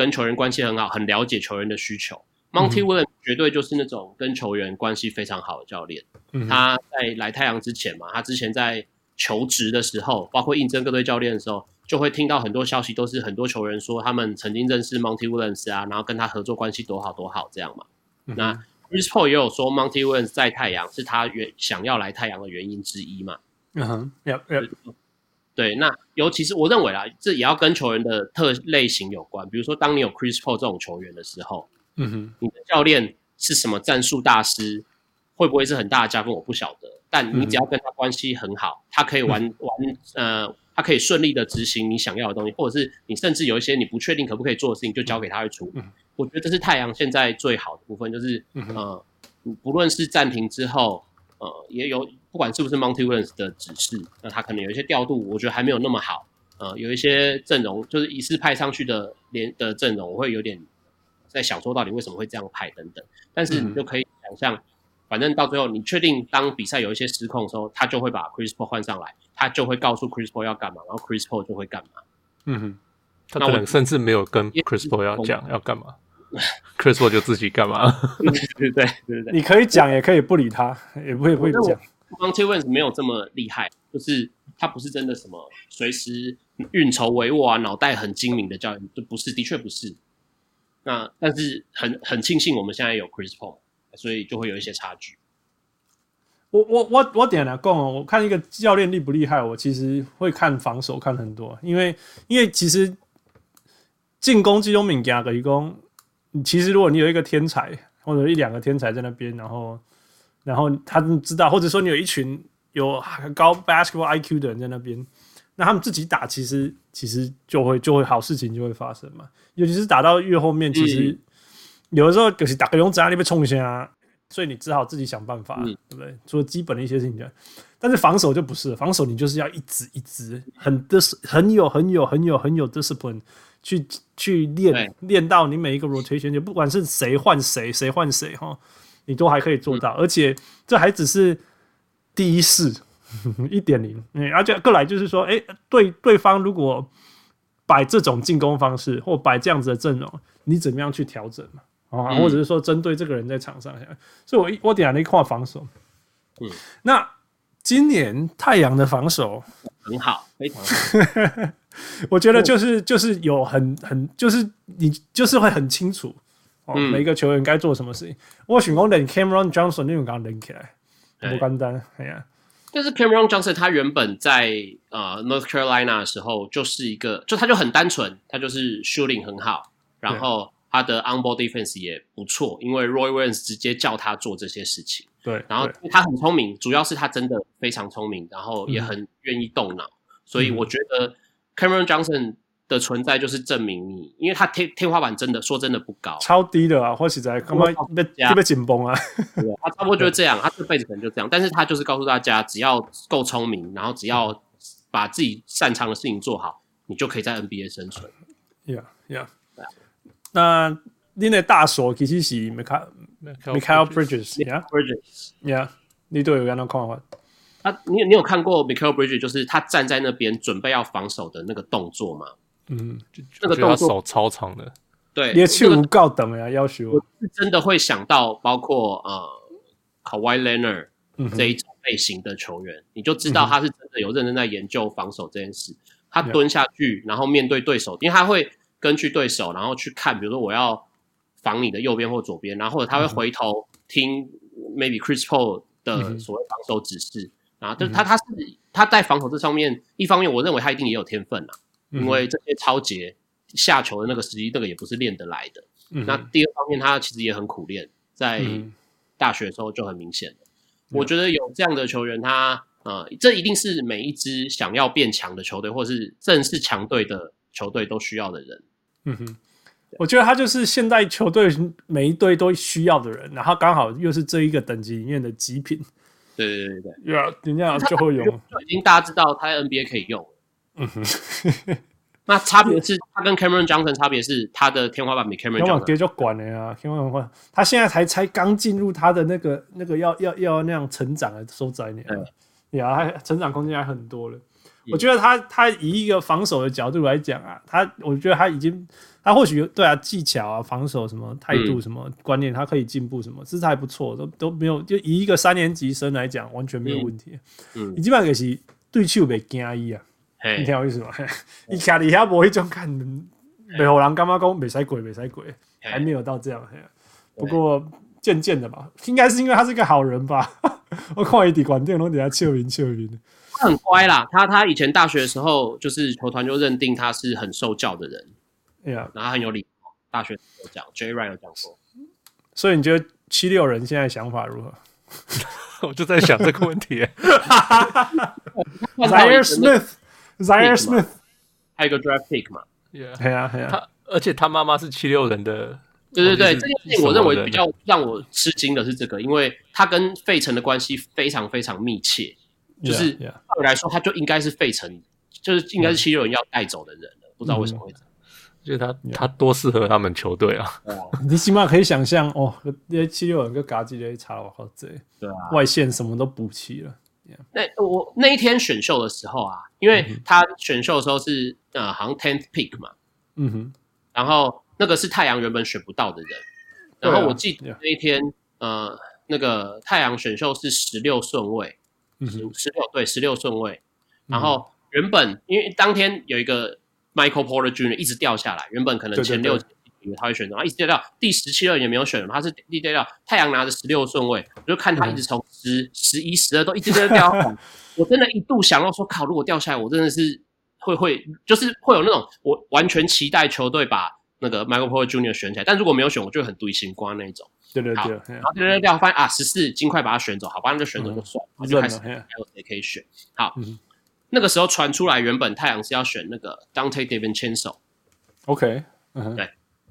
跟球员关系很好，很了解球员的需求。Monty Williams 绝对就是那种跟球员关系非常好的教练。嗯、他在来太阳之前嘛，他之前在。求职的时候，包括应征各队教练的时候，就会听到很多消息，都是很多球员说他们曾经认识 Monty Williams 啊，然后跟他合作关系多好多好这样嘛。嗯、那 Chris Paul 也有说 Monty Williams 在太阳是他原想要来太阳的原因之一嘛。嗯哼，Yep, yep. 对，那尤其是我认为啊，这也要跟球员的特类型有关。比如说，当你有 Chris Paul 这种球员的时候，嗯哼，你的教练是什么战术大师，会不会是很大的加分？我不晓得。但你只要跟他关系很好，他可以玩玩呃，他可以顺利的执行你想要的东西，或者是你甚至有一些你不确定可不可以做的事情，就交给他去处理。我觉得这是太阳现在最好的部分，就是呃，不论是暂停之后，呃，也有不管是不是 Monty Williams 的指示，那他可能有一些调度，我觉得还没有那么好。呃，有一些阵容就是一次派上去的连的阵容，我会有点在想说到底为什么会这样派等等。但是你就可以想象。反正到最后，你确定当比赛有一些失控的时候，他就会把 Chris Paul 换上来，他就会告诉 Chris Paul 要干嘛，然后 Chris Paul 就会干嘛。嗯哼，他可能甚至没有跟 Chris Paul 要讲要干嘛，Chris Paul 就自己干嘛。对对对对，你可以讲，也可以不理他，也不会不会讲。Monty Williams 没有这么厉害，就是他不是真的什么随时运筹帷幄啊，脑袋很精明的教练，就不是，的确不是。那但是很很庆幸我们现在有 Chris Paul。所以就会有一些差距。我我我我点来讲哦，我看一个教练厉不厉害，我其实会看防守看很多，因为因为其实进攻这种敏感的一攻，其实如果你有一个天才或者一两个天才在那边，然后然后他们知道，或者说你有一群有很高 basketball IQ 的人在那边，那他们自己打，其实其实就会就会好事情就会发生嘛，尤其是打到越后面，其实。嗯有的时候就是打个勇子啊，你被冲一下啊，所以你只好自己想办法，嗯、对不对？做基本的一些事情，但是防守就不是，防守你就是要一直一直很 dis 很有很有很有很有 discipline 去去练练到你每一个 rotation，就不管是谁换谁，谁换谁哈，你都还可以做到，嗯、而且这还只是第一试 一点零，嗯而且过来就是说，哎，对对方如果摆这种进攻方式或摆这样子的阵容，你怎么样去调整嘛？啊，或者是说针对这个人在场上，嗯、所以我一我点了一块防守。嗯，那今年太阳的防守很好，非常好。我觉得就是就是有很很就是你就是会很清楚哦，嗯、每一个球员该做什么事情。我选攻等 Cameron Johnson 那种刚连起来，不简单。哎呀，但是 Cameron Johnson 他原本在呃 North Carolina 的时候就是一个，就他就很单纯，他就是 shooting 很好，然后。他的 on-ball defense 也不错，因为 Roy Williams 直接叫他做这些事情。对，然后他很聪明，主要是他真的非常聪明，然后也很愿意动脑，嗯、所以我觉得 Cameron Johnson 的存在就是证明你，因为他天天花板真的说真的不高，超低的啊，或许在刚刚被被紧绷啊。他差不多就 是这样，他这辈子可能就这样。但是他就是告诉大家，只要够聪明，然后只要把自己擅长的事情做好，你就可以在 NBA 生存。Yeah, yeah。那你的大锁其实是 Mikal Mikal Bridges，Yeah，Bridges，Yeah。你对有这样的看法？啊，你你有看过 Mikal Bridges，就是他站在那边准备要防守的那个动作吗？嗯，这个动作手超长的，对，也去无告等呀，要求。我是真的会想到，包括呃，Kawhi Leonard 这一种类型的球员，你就知道他是真的有认真在研究防守这件事。他蹲下去，然后面对对手，因为他会根据对手，然后去看，比如说我要防你的右边或左边，然后或者他会回头听 maybe Chris Paul 的所谓防守指示。然后，就是他，他是他在防守这上面，一方面我认为他一定也有天分啊，因为这些超节下球的那个时机，这个也不是练得来的。嗯、那第二方面，他其实也很苦练，在大学的时候就很明显、嗯、我觉得有这样的球员，他呃，这一定是每一支想要变强的球队，或是正式强队的球队都需要的人。嗯哼，我觉得他就是现在球队每一队都需要的人，然后刚好又是这一个等级里面的极品。对对对对，对啊，人家就会用，就已经大家知道他在 NBA 可以用。嗯哼，那差别是他跟 Cameron Johnson 差别是他的天花板比 Cameron Johnson 就管了呀。天花板，他现在才才刚进入他的那个那个要要要那样成长的收窄呢。对啊，还成长空间还很多了。我觉得他他以一个防守的角度来讲啊，他我觉得他已经。他或许对啊，技巧啊，防守什么态度什么观念，他可以进步什么，姿态不错，都都没有。就以一个三年级生来讲，完全没有问题。嗯，你基本上就是对手袂惊伊啊，你听我意思吗？伊徛伫遐无迄种看，袂互人感觉讲袂使鬼，袂使鬼，还没有到这样。不过渐渐的吧，应该是因为他是个好人吧。我看伊伫馆顶拢伫遐笑云笑云。他很乖啦，他他以前大学的时候，就是球团就认定他是很受教的人。对啊，然后很有礼貌。大学有讲，Jay Wright 有讲过。所以你觉得七六人现在想法如何？我就在想这个问题。Zhaire Smith，Zhaire Smith，还有一个 Draft Pick 嘛？对啊，对啊。他而且他妈妈是七六人的。对对对，这件事情我认为比较让我吃惊的是这个，因为他跟费城的关系非常非常密切。就是对我来说，他就应该是费城，就是应该是七六人要带走的人了。不知道为什么会这样。就他他多适合他们球队啊！你起码可以想象哦，那七六人跟嘎吉的差了好贼，对啊，外线什么都补齐了。那我那一天选秀的时候啊，因为他选秀的时候是呃好像 tenth pick 嘛，嗯哼，然后那个是太阳原本选不到的人，然后我记得那一天呃那个太阳选秀是十六顺位，十六对十六顺位，然后原本因为当天有一个。Michael Porter Jr. 一直掉下来，原本可能前六以为他会选中，他一直掉到第十七轮也没有选，他是第掉到。太阳拿着十六顺位，我就看他一直从十、十一、十二都一直在掉。我真的一度想要说，靠，如果掉下来，我真的是会会就是会有那种我完全期待球队把那个 Michael Porter Jr. 选起来，但如果没有选，我就很堆心瓜那一种。对对对，然后掉掉掉，发现啊十四，尽快把他选走，好吧，那就选走就算，我就开始还有谁可以选？好。那个时候传出来，原本太阳是要选那个 Dante DiVincenzo，OK，对，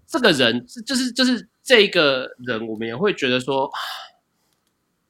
这个人是就是就是这个人，我们也会觉得说，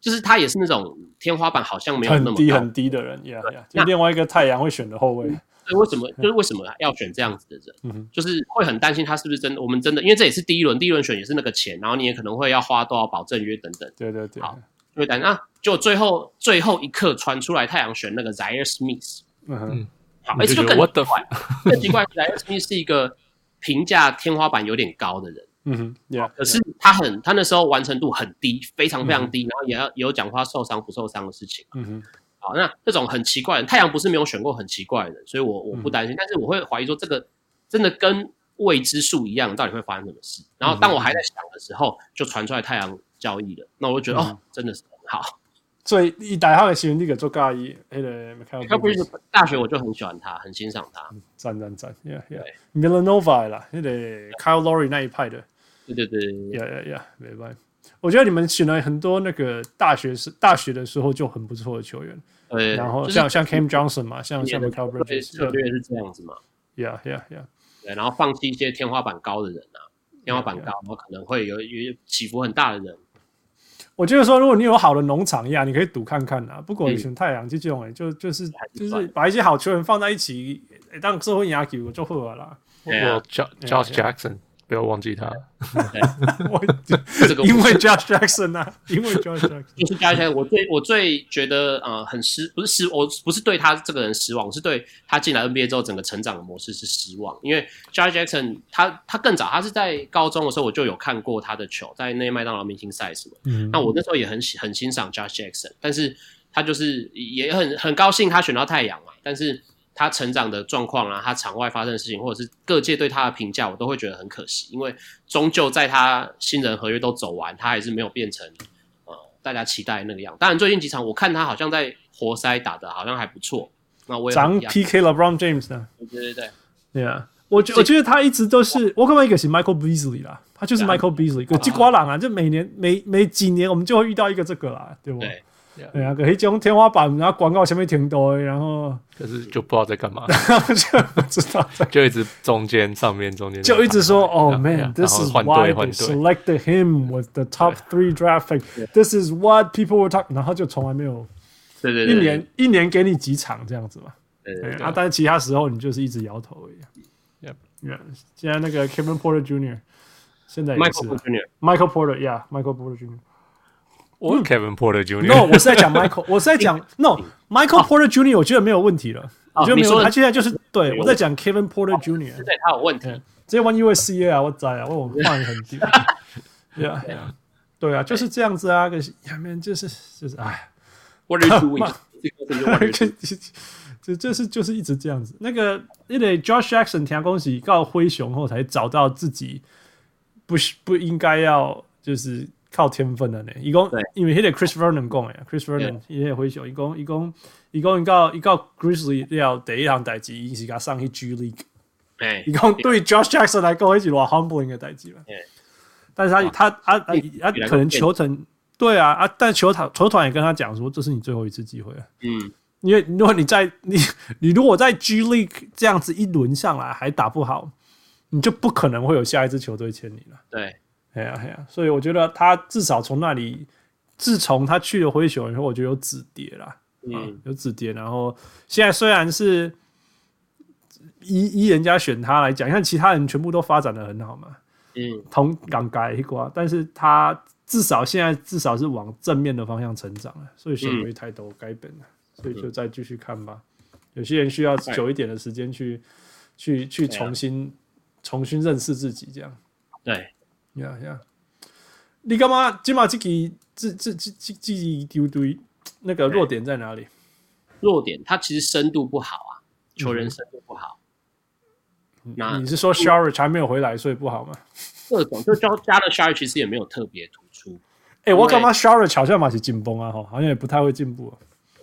就是他也是那种天花板好像没有那么很低很低的人，yeah, yeah, 就另外一个太阳会选的后卫，对为什么 就是为什么要选这样子的人？嗯，就是会很担心他是不是真的，我们真的，因为这也是第一轮，第一轮选也是那个钱，然后你也可能会要花多少保证约等等，对对对，好。对，但那就最后最后一刻传出来，太阳选那个 Zhaire Smith。嗯哼，好，而且就更奇怪，更奇怪，Zhaire Smith 是一个评价天花板有点高的人。嗯哼，Yeah，可是他很，他那时候完成度很低，非常非常低，然后也要也有讲话受伤不受伤的事情。嗯哼，好，那这种很奇怪的，太阳不是没有选过很奇怪的人，所以我我不担心，但是我会怀疑说，这个真的跟未知数一样，到底会发生什么事？然后当我还在想的时候，就传出来太阳。交易了，那我就觉得哦，真的是很好。所以一大号的新闻，你给做交易，哎，没看到。不是大学，我就很喜欢他，很欣赏他。赞赞赞，Yeah Yeah，Villanova 啦，那个 Kyle Lowry 那一派的。对对对，Yeah Yeah Yeah，没办法。我觉得你们选了很多那个大学是大学的时候就很不错的球员。对。然后像像 Cam Johnson 嘛，像像 Mikal Bridges，策略是这样子嘛。Yeah Yeah Yeah。对，然后放弃一些天花板高的人啊，天花板高，然后可能会有有起伏很大的人。我觉得说，如果你有好的农场呀，你可以赌看看啊。不过选太阳这种哎，就就是就是把一些好球员放在一起，当社会压球就会了啦。我 Josh Jackson。不要忘记他，我这个 因为 Josh Jackson 啊，因为 Josh Jackson 就是 Josh Jackson。我最我最觉得呃很失，不是失，我不是对他这个人失望，是对他进来 NBA 之后整个成长的模式是失望。因为 Josh Jackson 他他更早，他是在高中的时候我就有看过他的球，在那麦当劳明星赛什么。嗯，那我那时候也很喜很欣赏 Josh Jackson，但是他就是也很很高兴他选到太阳嘛，但是。他成长的状况啊，他场外发生的事情，或者是各界对他的评价，我都会觉得很可惜，因为终究在他新人合约都走完，他还是没有变成呃大家期待的那个样。当然，最近几场我看他好像在活塞打的好像还不错。那我也长 PK LeBron James 呢？对对对，对啊，我觉我觉得他一直都是我看到一个是 Michael Beasley 啦，他就是 Michael Beasley，个鸡瓜郎啊，就每年每每几年我们就会遇到一个这个啦，对不对？对啊，可以讲天花板，然后广告前面挺多，然后可是就不知道在干嘛，就不知道在，就一直中间上面中间就一直说哦，man，this is why they selected him with the top three draft pick. This is what people were talking，然后就从来没有，对对对，一年一年给你几场这样子嘛，对啊，但是其他时候你就是一直摇头而已。Yeah，现在那个 Kevin Porter Jr. 现在也是 Michael Porter，Michael Porter，Yeah，Michael Porter Jr. 我 Kevin Porter Jr. No，我是在讲 Michael，我是在讲 No，Michael Porter Jr. 我觉得没有问题了，我觉得没有，他现在就是对我在讲 Kevin Porter Jr. 对，他有问题，直接玩 USC 啊，我在啊，我放很低，对啊，对啊，就是这样子啊，可是下面就是就是哎，What are you doing？这这是就是一直这样子。那个因为 Josh Jackson 听恭喜告灰熊后才找到自己不是不应该要就是。靠天分的呢，一共因为那个 Chris Vernon 讲的，Chris Vernon 伊个灰熊，一共一共一共一个一个 Grizzly 了第一项代志，伊是甲上去 G League，哎，一共对 Josh Jackson 来讲，一是偌 humbling 的代志嘛。但是他他他啊啊，可能球团对啊啊，但球团球团也跟他讲说，这是你最后一次机会了。嗯，因为如果你在你 你如果在 G League 这样子一轮上来还打不好，你就不可能会有下一支球队签你了。对。哎呀哎呀，所以我觉得他至少从那里，自从他去了灰熊以后，我觉得有止跌啦，嗯，嗯，有止跌。然后现在虽然是依依人家选他来讲，你看其他人全部都发展的很好嘛，嗯，同港改一挂，但是他至少现在至少是往正面的方向成长了，所以先没太多改本了，嗯，所以就再继续看吧。有些人需要久一点的时间去去去重新重新认识自己，这样。对。呀呀！你干嘛？金马自己自自自自己丢堆，那个弱点在哪里？弱点，他其实深度不好啊，球员深度不好。嗯、那你是说 Saric 还没有回来，所以不好吗？这种就加加了 Saric 其实也没有特别突出。哎、欸，我干嘛 Saric 好像嘛是紧绷啊，哈，好像也不太会进步啊。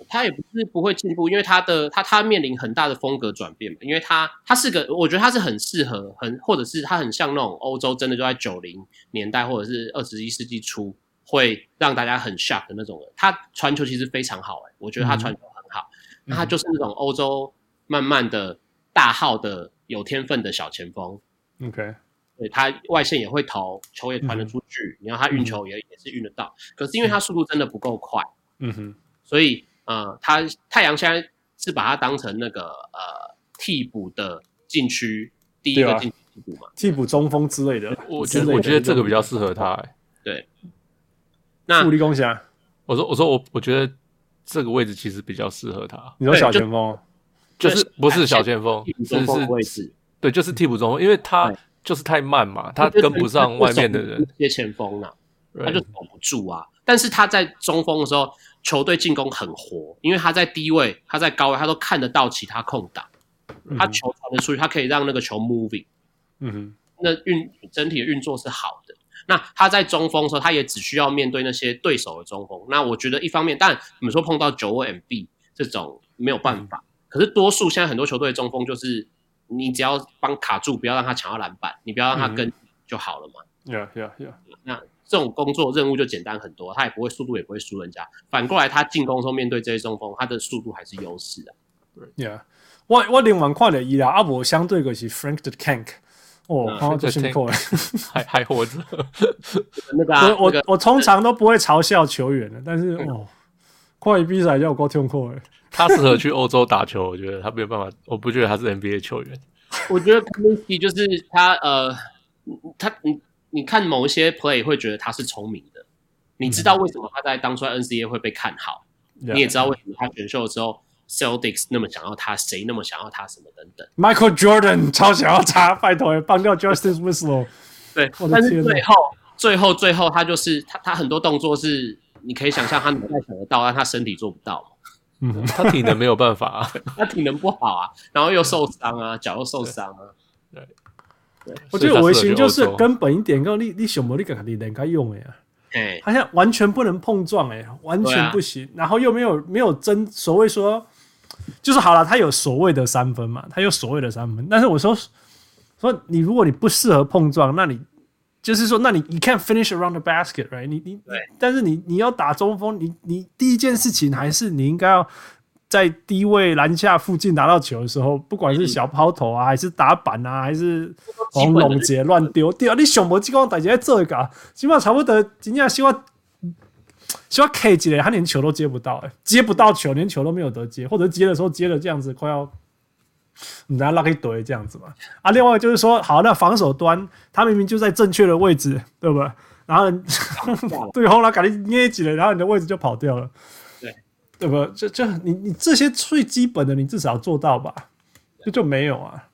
他也不是不会进步，因为他的他他面临很大的风格转变嘛，因为他他是个，我觉得他是很适合很，或者是他很像那种欧洲真的就在九零年代或者是二十一世纪初会让大家很 shock 的那种人。他传球其实非常好，欸，我觉得他传球很好，嗯、那他就是那种欧洲慢慢的大号的有天分的小前锋。OK，对，他外线也会投，球也传得出去，然后他运球也也是运得到，可是因为他速度真的不够快，嗯哼，所以。呃，他太阳现在是把他当成那个呃替补的禁区第一个进替补嘛，替补中锋之类的。我觉得我觉得这个比较适合他，欸。对，那富力公侠，我说我说我我觉得这个位置其实比较适合他。你说小前锋，就是不是小前锋，是是，对，就是替补中锋，因为他就是太慢嘛，他跟不上外面的人接前锋啊，他就守不住啊。但是他在中锋的时候。球队进攻很活，因为他在低位，他在高位，他都看得到其他空档，他球传得出去，他可以让那个球 moving，嗯哼，那运整体的运作是好的。那他在中锋的时候，他也只需要面对那些对手的中锋。那我觉得一方面，但你们说碰到九二 MB 这种没有办法，嗯、可是多数现在很多球队的中锋就是你只要帮卡住，不要让他抢到篮板，你不要让他跟就好了嘛。Yeah, yeah, yeah. 那。这种工作任务就简单很多，他也不会速度也不会输人家。反过来，他进攻的时候面对这些中锋，他的速度还是优势啊。对，Yeah，我我另外看了伊啦，啊伯相对个是 Frank the Tank，哦，然后就辛苦了，还 还活着。那个、啊、我我我通常都不会嘲笑球员的，但是哦，快比赛就够痛苦诶。他适合去欧洲打球，我觉得他没有办法，我不觉得他是 NBA 球员。我觉得 Kaminsky 就是他呃，他你你看某一些 play 会觉得他是聪明的，你知道为什么他在当初 NCAA 会被看好，嗯、你也知道为什么他选秀的时候。Celtics 那么想要他，谁那么想要他？什么等等？Michael Jordan 超想要他，拜托也放掉 Justice Winslow。对，但是最后，最后，最后，他就是他，他很多动作是你可以想象他脑袋想得到，但他身体做不到。嗯，他体能没有办法啊，他体能不好啊，然后又受伤啊，脚又受伤啊。对，对，我觉得微型就是根本一点，够你你什么你敢你能该用的呀？哎，好像完全不能碰撞，哎，完全不行，然后又没有没有真所谓说。就是好了，他有所谓的三分嘛，他有所谓的三分。但是我说说你，如果你不适合碰撞，那你就是说，那你你 can't finish around the basket，right？你你对，但是你你要打中锋，你你第一件事情还是你应该要在低位篮下附近拿到球的时候，不管是小抛投啊，还是打板啊，还是黄龙节乱丢丢，你想无激光大家做一个，起码差不多，今天希望。希望 K 级的，他连球都接不到，哎，接不到球，连球都没有得接，或者接的时候接了这样子，快要你拿拉一堆这样子嘛。啊，另外就是说，好，那防守端他明明就在正确的位置，对不对？然后 对后来赶紧捏起来，然后你的位置就跑掉了，对，对不？就就你你这些最基本的，你至少要做到吧？就就没有啊。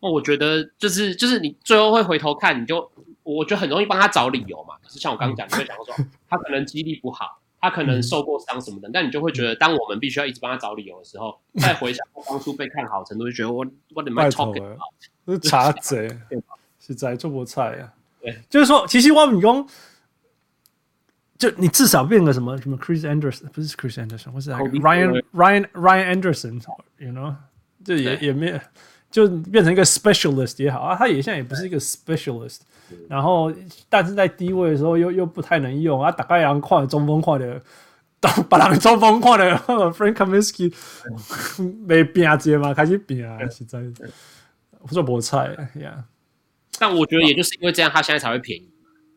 那我觉得就是就是你最后会回头看，你就。我觉得很容易帮他找理由嘛，就是像我刚刚讲，你会讲说他可能肌力不好，他可能受过伤什么的，但你就会觉得，当我们必须要一直帮他找理由的时候，再回想他当初被看好程度，就觉得我我的妈，talking 是查贼，是 在做菠菜呀。对，就是说，其实我们讲，就你至少变个什么什么 Chris Anderson，不是 Chris Anderson，或是 Ryan Ryan Ryan Anderson，you know，这也也没，就变成一个 specialist 也好啊，他也现在也不是一个 specialist。然后，但是在低位的时候又又不太能用啊，打开阳跨中锋跨的，把人中锋跨的 Frank Kaminsky 没拼接嘛，开始变啊，实在不是菠菜呀。但我觉得也就是因为这样，他现在才会便宜。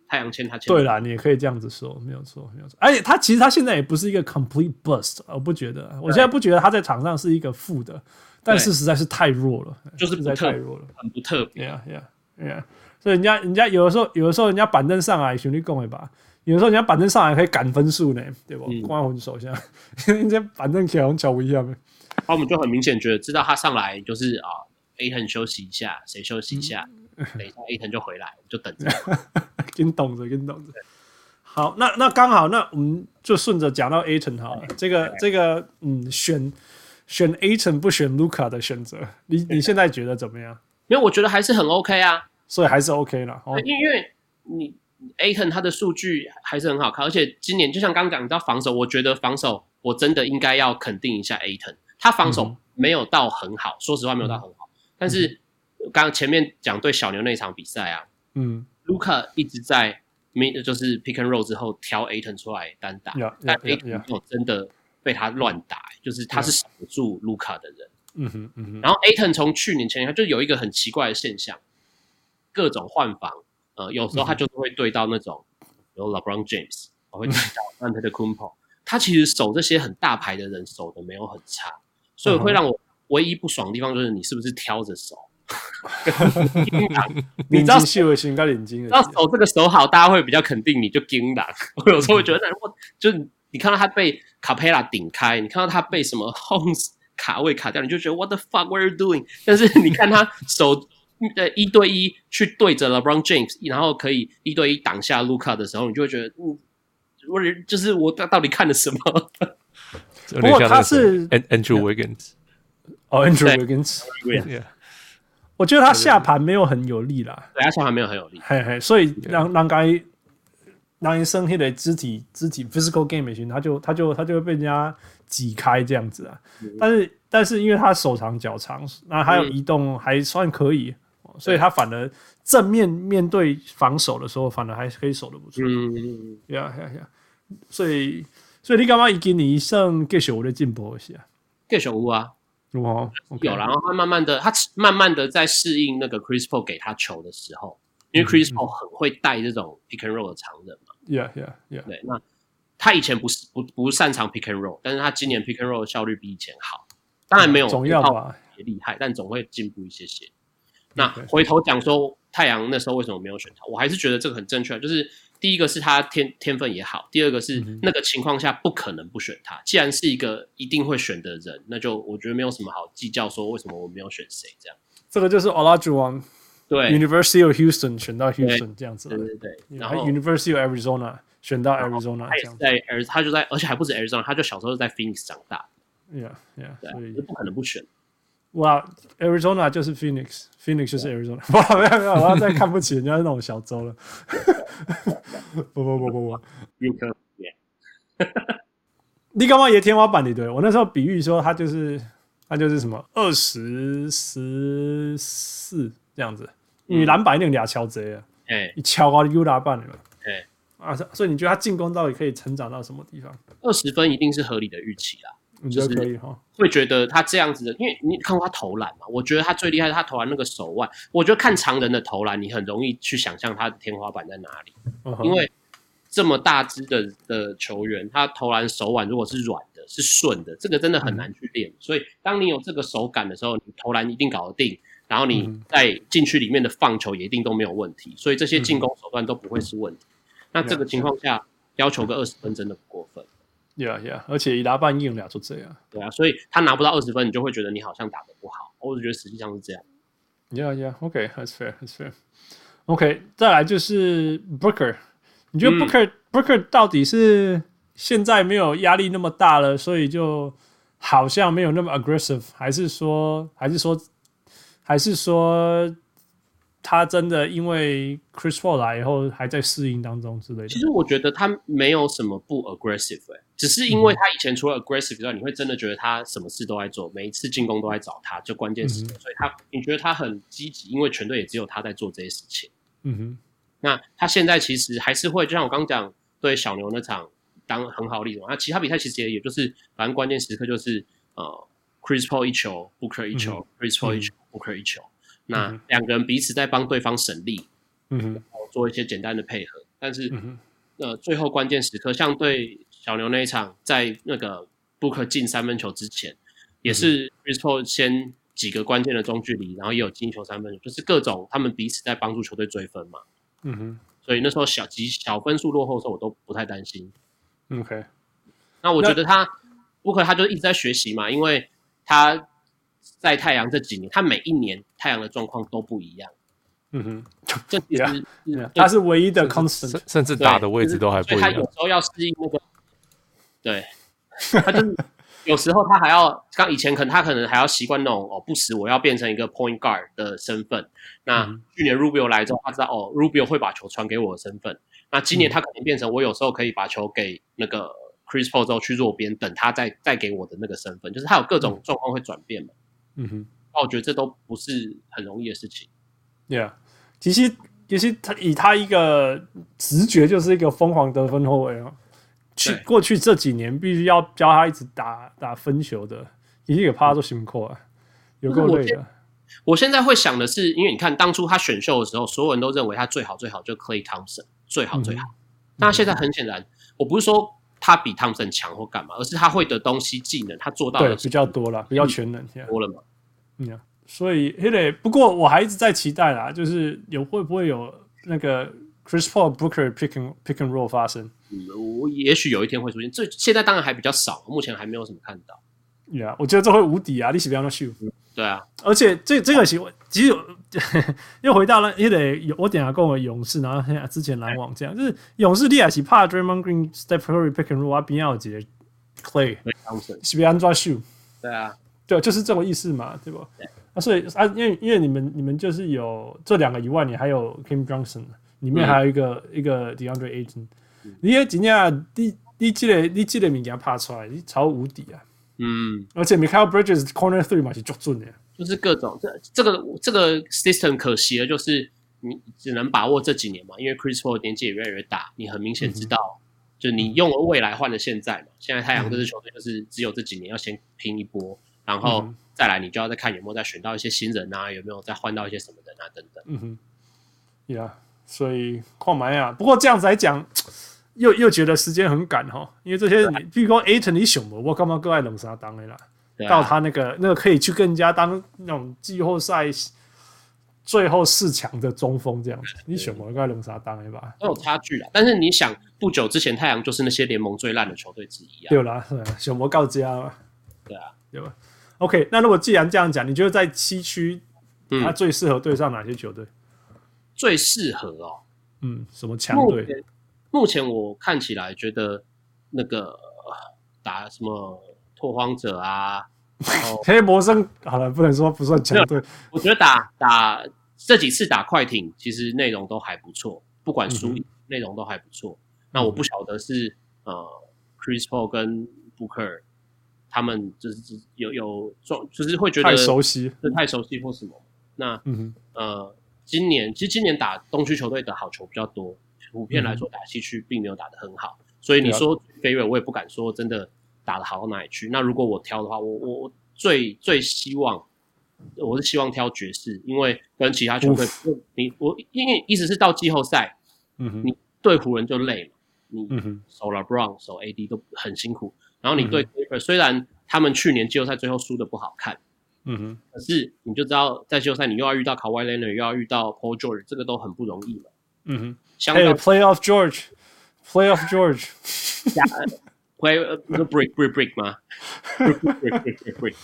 太阳签他签，对啦，你也可以这样子说，没有错，没有错。而且他其实他现在也不是一个 complete bust，我不觉得，我现在不觉得他在场上是一个负的，但是实在是太弱了，就是实在太弱了，很不特别。Yeah, yeah, yeah. 所以人家，人家有的时候，有的时候人家板凳上来兄弟共一把，有的时候人家板凳上来可以赶分数呢，对不？光魂手下，人家板凳起来像乔一样。那我们就很明显觉得，知道他上来就是啊，Ayton 休息一下，谁休息一下，嗯、等一下 Ayton 就回来，就等着，跟懂着，跟懂着。好，那那刚好，那我们就顺着讲到 Ayton 好了。这个这个，嗯，选选 Ayton 不选 Luka 的选择，你你现在觉得怎么样？因为我觉得还是很 OK 啊。所以还是 OK 了，因为因为你 Ayton 他的数据还是很好看，而且今年就像刚刚讲，你知道防守，我觉得防守我真的应该要肯定一下 Ayton，他防守没有到很好，说实话没有到很好，但是刚刚前面讲对小牛那场比赛啊，嗯，Luka 一直在没就是 pick and roll 之后挑 Ayton 出来单打，但有真的被他乱打，就是他是守住 Luka 的人，嗯哼嗯哼，然后 Ayton 从去年前年他就有一个很奇怪的现象。各种换防，呃，有时候他就是会对到那种，有 LeBron James，我会对到 Antetokounmpo，他其实守这些很大牌的人守的没有很差，所以会让我唯一不爽的地方就是你是不是挑着守？你知道细微性跟领巾，要守这个手好，大家会比较肯定你就盯了。我有时候会觉得，如果就是你看到他被卡佩拉顶开，你看到他被什么 Holmes 卡位卡掉，你就觉得 What the fuck were you doing？但是你看他手。呃，一对一去对着 LeBron James，然后可以一对一挡下 Luka 的时候，你就会觉得，嗯，我就是我到底看了什么？不过他是 Andrew Wiggins，哦，Andrew Wiggins，我觉得他下盘没有很有力啦，对，他下盘没有很有力，嘿嘿，所以让让该让一生黑的肢体肢体 physical game 型，他就他就他就会被人家挤开这样子啊，但是但是因为他手长脚长，那还有移动还算可以。所以他反而正面面对防守的时候，反而还可以守得不错。嗯嗯嗯，呀呀呀！所以所以你干嘛一给你一胜继续有在进步一些啊？继续有啊，哇，有，然后他慢慢的，他慢慢的在适应那个 Chris Paul 给他球的时候，因为 Chris Paul 很会带这种 pick and roll 的常人嘛。Yeah, yeah, yeah。对，那他以前不是不不擅长 pick and roll，但是他今年 pick and roll 的效率比以前好，当然没有总要吧，也厉害，但总会进步一些些。那回头讲说太阳那时候为什么没有选他，我还是觉得这个很正确，就是。第一个是他天天分也好，第二个是那个情况下不可能不选他。既然是一个一定会选的人，那就我觉得没有什么好计较，说为什么我没有选谁这样。这个就是 Olajuwon 对 University of Houston 选到 Houston 这样子，对对对。然后 University of Arizona 选到 Arizona 这样子，在他就在，而且还不止 Arizona，他就小时候在 Phoenix 长大。Yeah yeah，所以不可能不选。哇，Arizona 就是 Phoenix，Phoenix 就是 Arizona。不，没有没有，我要再看不起人家那种小州了。不不不不不，运科耶。你干嘛也天花板里对？我那时候比喻说，他就是他就是什么二十十四这样子，你篮板那俩敲贼啊，哎，你敲高 U 打板了，哎啊，所以你觉得他进攻到底可以成长到什么地方？二十分一定是合理的预期啦。你觉得可以哈？会觉得他这样子的，因为你看过他投篮嘛？我觉得他最厉害，他投篮那个手腕。我觉得看常人的投篮，你很容易去想象他的天花板在哪里。Uh. 因为这么大只的的球员，他投篮手腕如果是软的、是顺的，这个真的很难去练。嗯、所以，当你有这个手感的时候，你投篮一定搞得定。然后你在禁区里面的放球也一定都没有问题。所以这些进攻手段都不会是问题。嗯、那这个情况下，要求个二十分真的不过分。Yeah, yeah，而且一大半硬俩就这样。对啊，所以他拿不到二十分，你就会觉得你好像打得不好。我就觉得实际上是这样。Yeah, yeah, OK, that's fair, that's fair. OK，再来就是 Booker，你觉得 Booker、嗯、Booker 到底是现在没有压力那么大了，所以就好像没有那么 aggressive，还是说，还是说，还是说？他真的因为 Chris Paul 来以后还在适应当中之类的。其实我觉得他没有什么不 aggressive，欸，只是因为他以前除了 aggressive 之外，你会真的觉得他什么事都在做，每一次进攻都在找他，就关键时刻，所以他你觉得他很积极，因为全队也只有他在做这些事情。嗯哼。那他现在其实还是会，就像我刚刚讲对小牛那场当很好的例子嘛。那其他比赛其实也也就是，反正关键时刻就是呃 Chris Paul 一球，Booker 一球，Chris Paul 一球，Booker 一球。那两个人彼此在帮对方省力，嗯哼，做一些简单的配合。但是，嗯、哼呃，最后关键时刻，像对小牛那一场，在那个 Booker 进三分球之前，也是 Chris Paul 先几个关键的中距离，然后也有进球三分球，就是各种他们彼此在帮助球队追分嘛。嗯哼，所以那时候小几小分数落后的时候，我都不太担心。OK，那我觉得他 Booker 他就一直在学习嘛，因为他。在太阳这几年，他每一年太阳的状况都不一样。嗯哼，这其实 他是唯一的 constant，甚至打的位置都还不一样。他有时候要适应那个，对，他就是有时候他还要，刚以前可能他可能还要习惯那种哦，不时我要变成一个 point guard 的身份。那去年 Rubio 来之后，他知道哦，Rubio 会把球传给我的身份。那今年他可能变成我有时候可以把球给那个 Chris Paul 之后去弱边等他再再给我的那个身份，就是他有各种状况会转变嘛。嗯哼，那我觉得这都不是很容易的事情。Yeah，其实其实他以他一个直觉就是一个疯狂得分后卫啊。去对过去这几年必须要教他一直打打分球的，已经给怕他做辛苦啊，有够累的我。我现在会想的是，因为你看当初他选秀的时候，所有人都认为他最好最好就 Clay Thompson 最好最好。那、现在很显然，我不是说他比 Thompson 强或干嘛，而是他会的东西技能他做到的比较多了，比较全能多了嘛。嗯，所以嘿嘞，不过我还一直在期待啦，就是有会不会有那个 Chris Paul Booker pick and pick and roll 发生？嗯，我也许有一天会出现，这现在当然还比较少，目前还没有什么看到。，yeah, 我觉得这会无敌啊！你是不要那秀，对啊，而且这这个行为其实有 又回到了也得有我等下跟我勇士，然后现在之前篮网这样，就是勇士厉害是怕 Draymond Green Steph Curry pick and roll 啊，边要接 Clay 是不是安抓秀？对啊。对，就是这种意思嘛，对不？对。啊，所以啊，因为因为你们你们就是有这两个以外，你还有 Kim Johnson，里面还有一个、嗯、一个 DeAndre a g e n t 你也今天你你记得你记得名给他拍出来，你超无敌啊！嗯，而且 Mikal Bridges Corner Three 嘛是足准的，就是各种这这个这个 system 可惜的就是你只能把握这几年嘛，因为 Chris Paul 年纪也越来越大，你很明显知道，嗯、就你用了未来换了现在嘛，现在太阳这支球队就是只有这几年要先拼一波。然后再来你就要再看有没有再选到一些新人啊，有没有再换到一些什么人啊等等。嗯哼，呀、yeah，所以矿买啊，不过这样子来讲，又又觉得时间很赶哈，因为这些你，比如说 Ayton 你选我，我干嘛各爱冷沙当的啦？到他那个那个可以去跟人家当那种季后赛最后四强的中锋这样子，你选我该龙啥当一把？都有差距啊。但是你想，不久之前太阳就是那些联盟最烂的球队之一啊。对啦，选魔告家嘛。对啊，对吧？OK，那如果既然这样讲，你觉得在七区，他最适合对上哪些球队？最适合哦，嗯，什么强队？目前我看起来觉得那个打什么？拓荒者啊，黑魔僧好了，不能说不算强队。我觉得打打这几次打快艇，其实内容都还不错，不管输赢，内容都还不错。嗯、那我不晓得是呃，Chris Paul 跟 Booker 他们就是有有状，就是会觉得太熟悉，是太熟悉或什么。那嗯呃，今年其实今年打东区球队的好球比较多，普遍来说打西区并没有打得很好，所以你说 favorite 我也不敢说真的。打得好到哪里去？那如果我挑的话，我我我最最希望，我是希望挑爵士，因为跟其他球队，你我因为意思是到季后赛，嗯哼，你对湖人就累了，你守嗯 LeBron 守 AD 都很辛苦，然后你对 Clippers 虽然他们去年季后赛最后输的不好看，嗯哼，可是你就知道在季后赛你又要遇到 Kawhi Leonard，又要遇到 Paul George，这个都很不容易嘛，嗯哼，相对 Playoff George，Playoff George。会呃，break break break 吗？break break break break，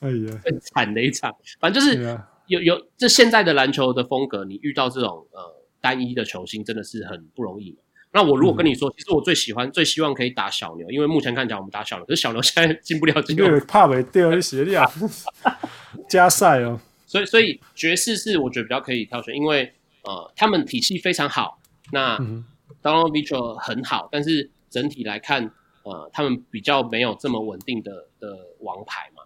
哎呀，很惨的一场。反正就是有有这现在的篮球的风格，你遇到这种呃单一的球星真的是很不容易。那我如果跟你说，其实我最喜欢、最希望可以打小牛，因为目前看起来我们打小牛，可是小牛现在进不了季后赛，怕被掉一些啊，加赛哦。所以所以爵士是我觉得比较可以挑选，因为呃他们体系非常好，那 Donovan Mitchell 很好，但是。整体来看，呃，他们比较没有这么稳定的的王牌嘛，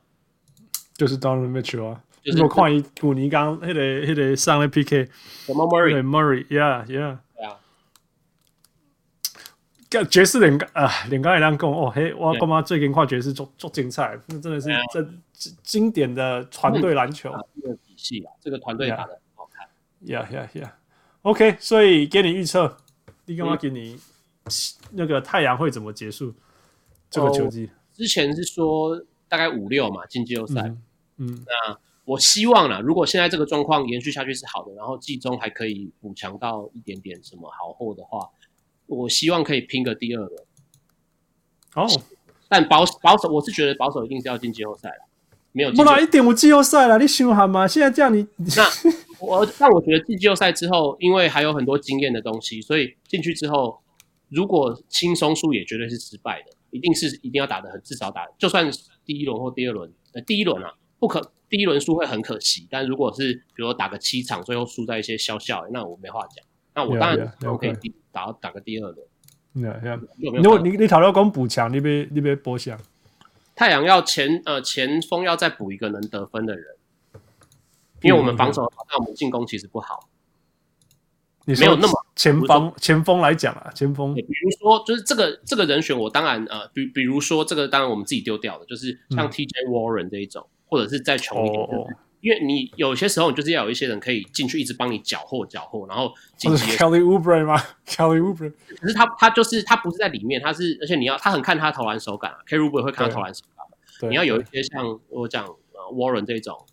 就是 Donovan Mitchell 啊，就是。我看伊古尼刚那个那个上了 PK，什么 Murray，Murray，Yeah，Yeah，对啊，爵士连啊连刚也那样讲哦，嘿，我干嘛最近看爵士做做精彩，那真的是这经典的团队篮球，这个体系啊，这个团队打的很好看，Yeah，Yeah，Yeah，OK，所以给你预测，你干嘛给你？那个太阳会怎么结束这个球季？之前是说大概五六嘛，进季后赛。嗯，嗯，那我希望啦，如果现在这个状况延续下去是好的，然后季中还可以补强到一点点什么好货的话，我希望可以拼个第二轮。哦，但保保守，我是觉得保守一定是要进季后赛了，没有。不啦一点五季后赛了，你想好吗？现在这样你 那我但我觉得进季后赛之后，因为还有很多经验的东西，所以进去之后。如果轻松输也绝对是失败的，一定是一定要打的很，至少打，就算第一轮或第二轮，呃，第一轮啊，不可第一轮输会很可惜，但如果是比如说打个七场，最后输在一些小小，那我没话讲。那我当然我可以打打个第二轮。Yeah, yeah. 如果你你讨论讲补强，你别你别波想。太阳要前呃前锋要再补一个能得分的人，因为我们防守好，但我们进攻其实不好。你没有那么前锋前锋来讲啊，前锋。比如说，就是这个这个人选，我当然呃，比比如说这个，当然我们自己丢掉的，就是像 TJ Warren 这一种，或者是再穷一点，因为你有些时候你就是要有一些人可以进去一直帮你缴获缴获，然后紧急。Kelly Oubre 吗？Kelly Oubre，可是他他就是他不是在里面，他是而且你要他很看他投篮手感啊，Kelly Oubre 会看他投篮手感，你要有一些像我讲呃 Warren 这种，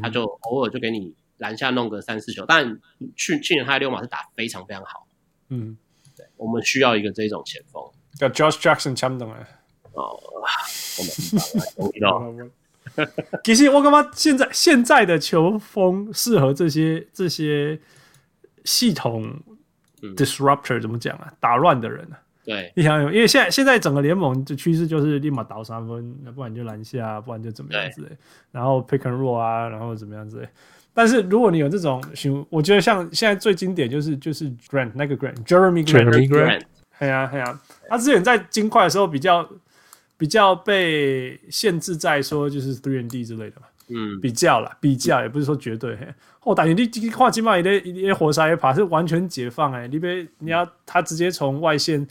他就偶尔就给你。篮下弄个三四球，但去去年他的六马是打非常非常好。嗯，对，我们需要一个这种前锋。叫 Josh Jackson 签登来。哦，我们 其实我感觉现在现在的球风适合这些这些系统 disruptor 怎么讲啊？打乱的人啊。对，你想，因为现在现在整个联盟的趋势就是立马倒三分，那不然就篮下，不然就怎么样子。然后 pick and roll 啊，然后怎么样子。但是如果你有这种，我觉得像现在最经典就是就是 Grant 那个 Grant，Jeremy Grant，哎呀哎呀，他之前在金块的时候比较比较被限制在说就是 three and D 之类的嘛，嗯，比较啦，比较也不是说绝对。哦，但是你跨金块一些一些活塞也爬是完全解放哎，你别你要他直接从外线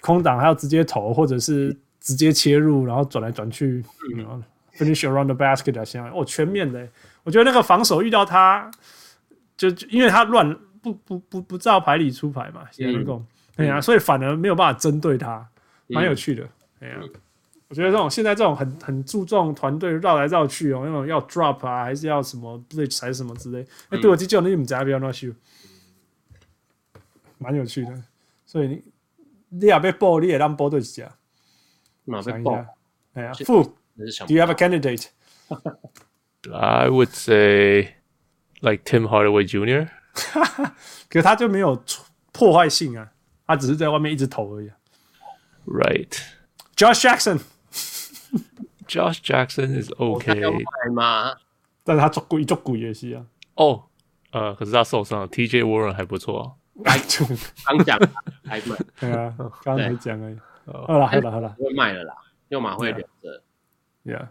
空档还要直接投，或者是直接切入，然后转来转去，嗯。finish around the basket 啊，现在。哦全面的，我觉得那个防守遇到他，就因为他乱不不不不照牌理出牌嘛，现在讲，对啊，所以反而没有办法针对他，蛮有趣的，哎呀，我觉得这种现在这种很很注重团队绕来绕去哦，那种要 drop 啊，还是要什么 blitz 还是什么之类，哎，对我记得那你们家不要乱秀，蛮有趣的，所以你你也被爆，你也让爆对起啊，马被爆，哎呀，负。Do you have a candidate? I would say like Tim Hardaway Jr. 可是他就没有破坏性啊，他只是在外面一直投而已。Right. Josh Jackson. Josh Jackson is OK 吗？但是他做鬼做鬼也是啊。哦，呃，可是他受伤了。TJ Warren 还不错啊。刚讲还卖，对啊，刚才讲而已。好了好了好了，会卖了啦，又马会留着。Yeah，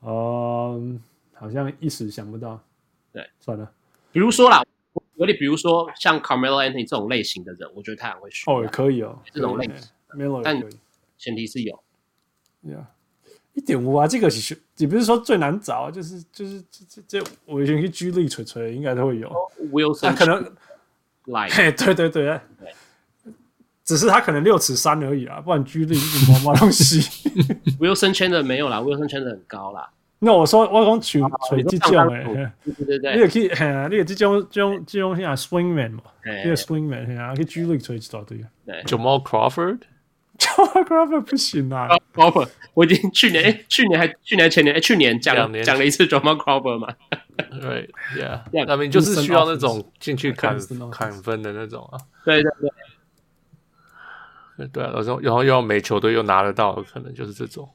哦、um，好像一时想不到。对，算了。比如说啦，有点比如说像 Carmelo Anthony 这种类型的人，我觉得他很会选。哦，也可以哦，这种类型。Melo 但前提是有。Yeah，一点五啊，这个是也不是说最难找，就是就是这这这，我以前去举例锤锤，应该都会有。Wilson 可能来，嘿，对 对对。对只是他可能六尺三而已啊，不然居力是什么毛东西？Wilson 签的没有啦，Wilson 签的很高啦。那我说我讲取取这种诶，对对对，你也可以，你也这种这种这种像 swingman 嘛，这个 swingman 啊，可以居力吹一大堆。Jamal Draw cover 不行啊，cover，我已经去年 哎，去年还去年前年哎，去年。讲讲了一次 Draw cover 嘛，对，对，那明就是需要那种进去砍砍分的那种啊，对对对，对，然后然后又每球队又拿得到，可能就是这种。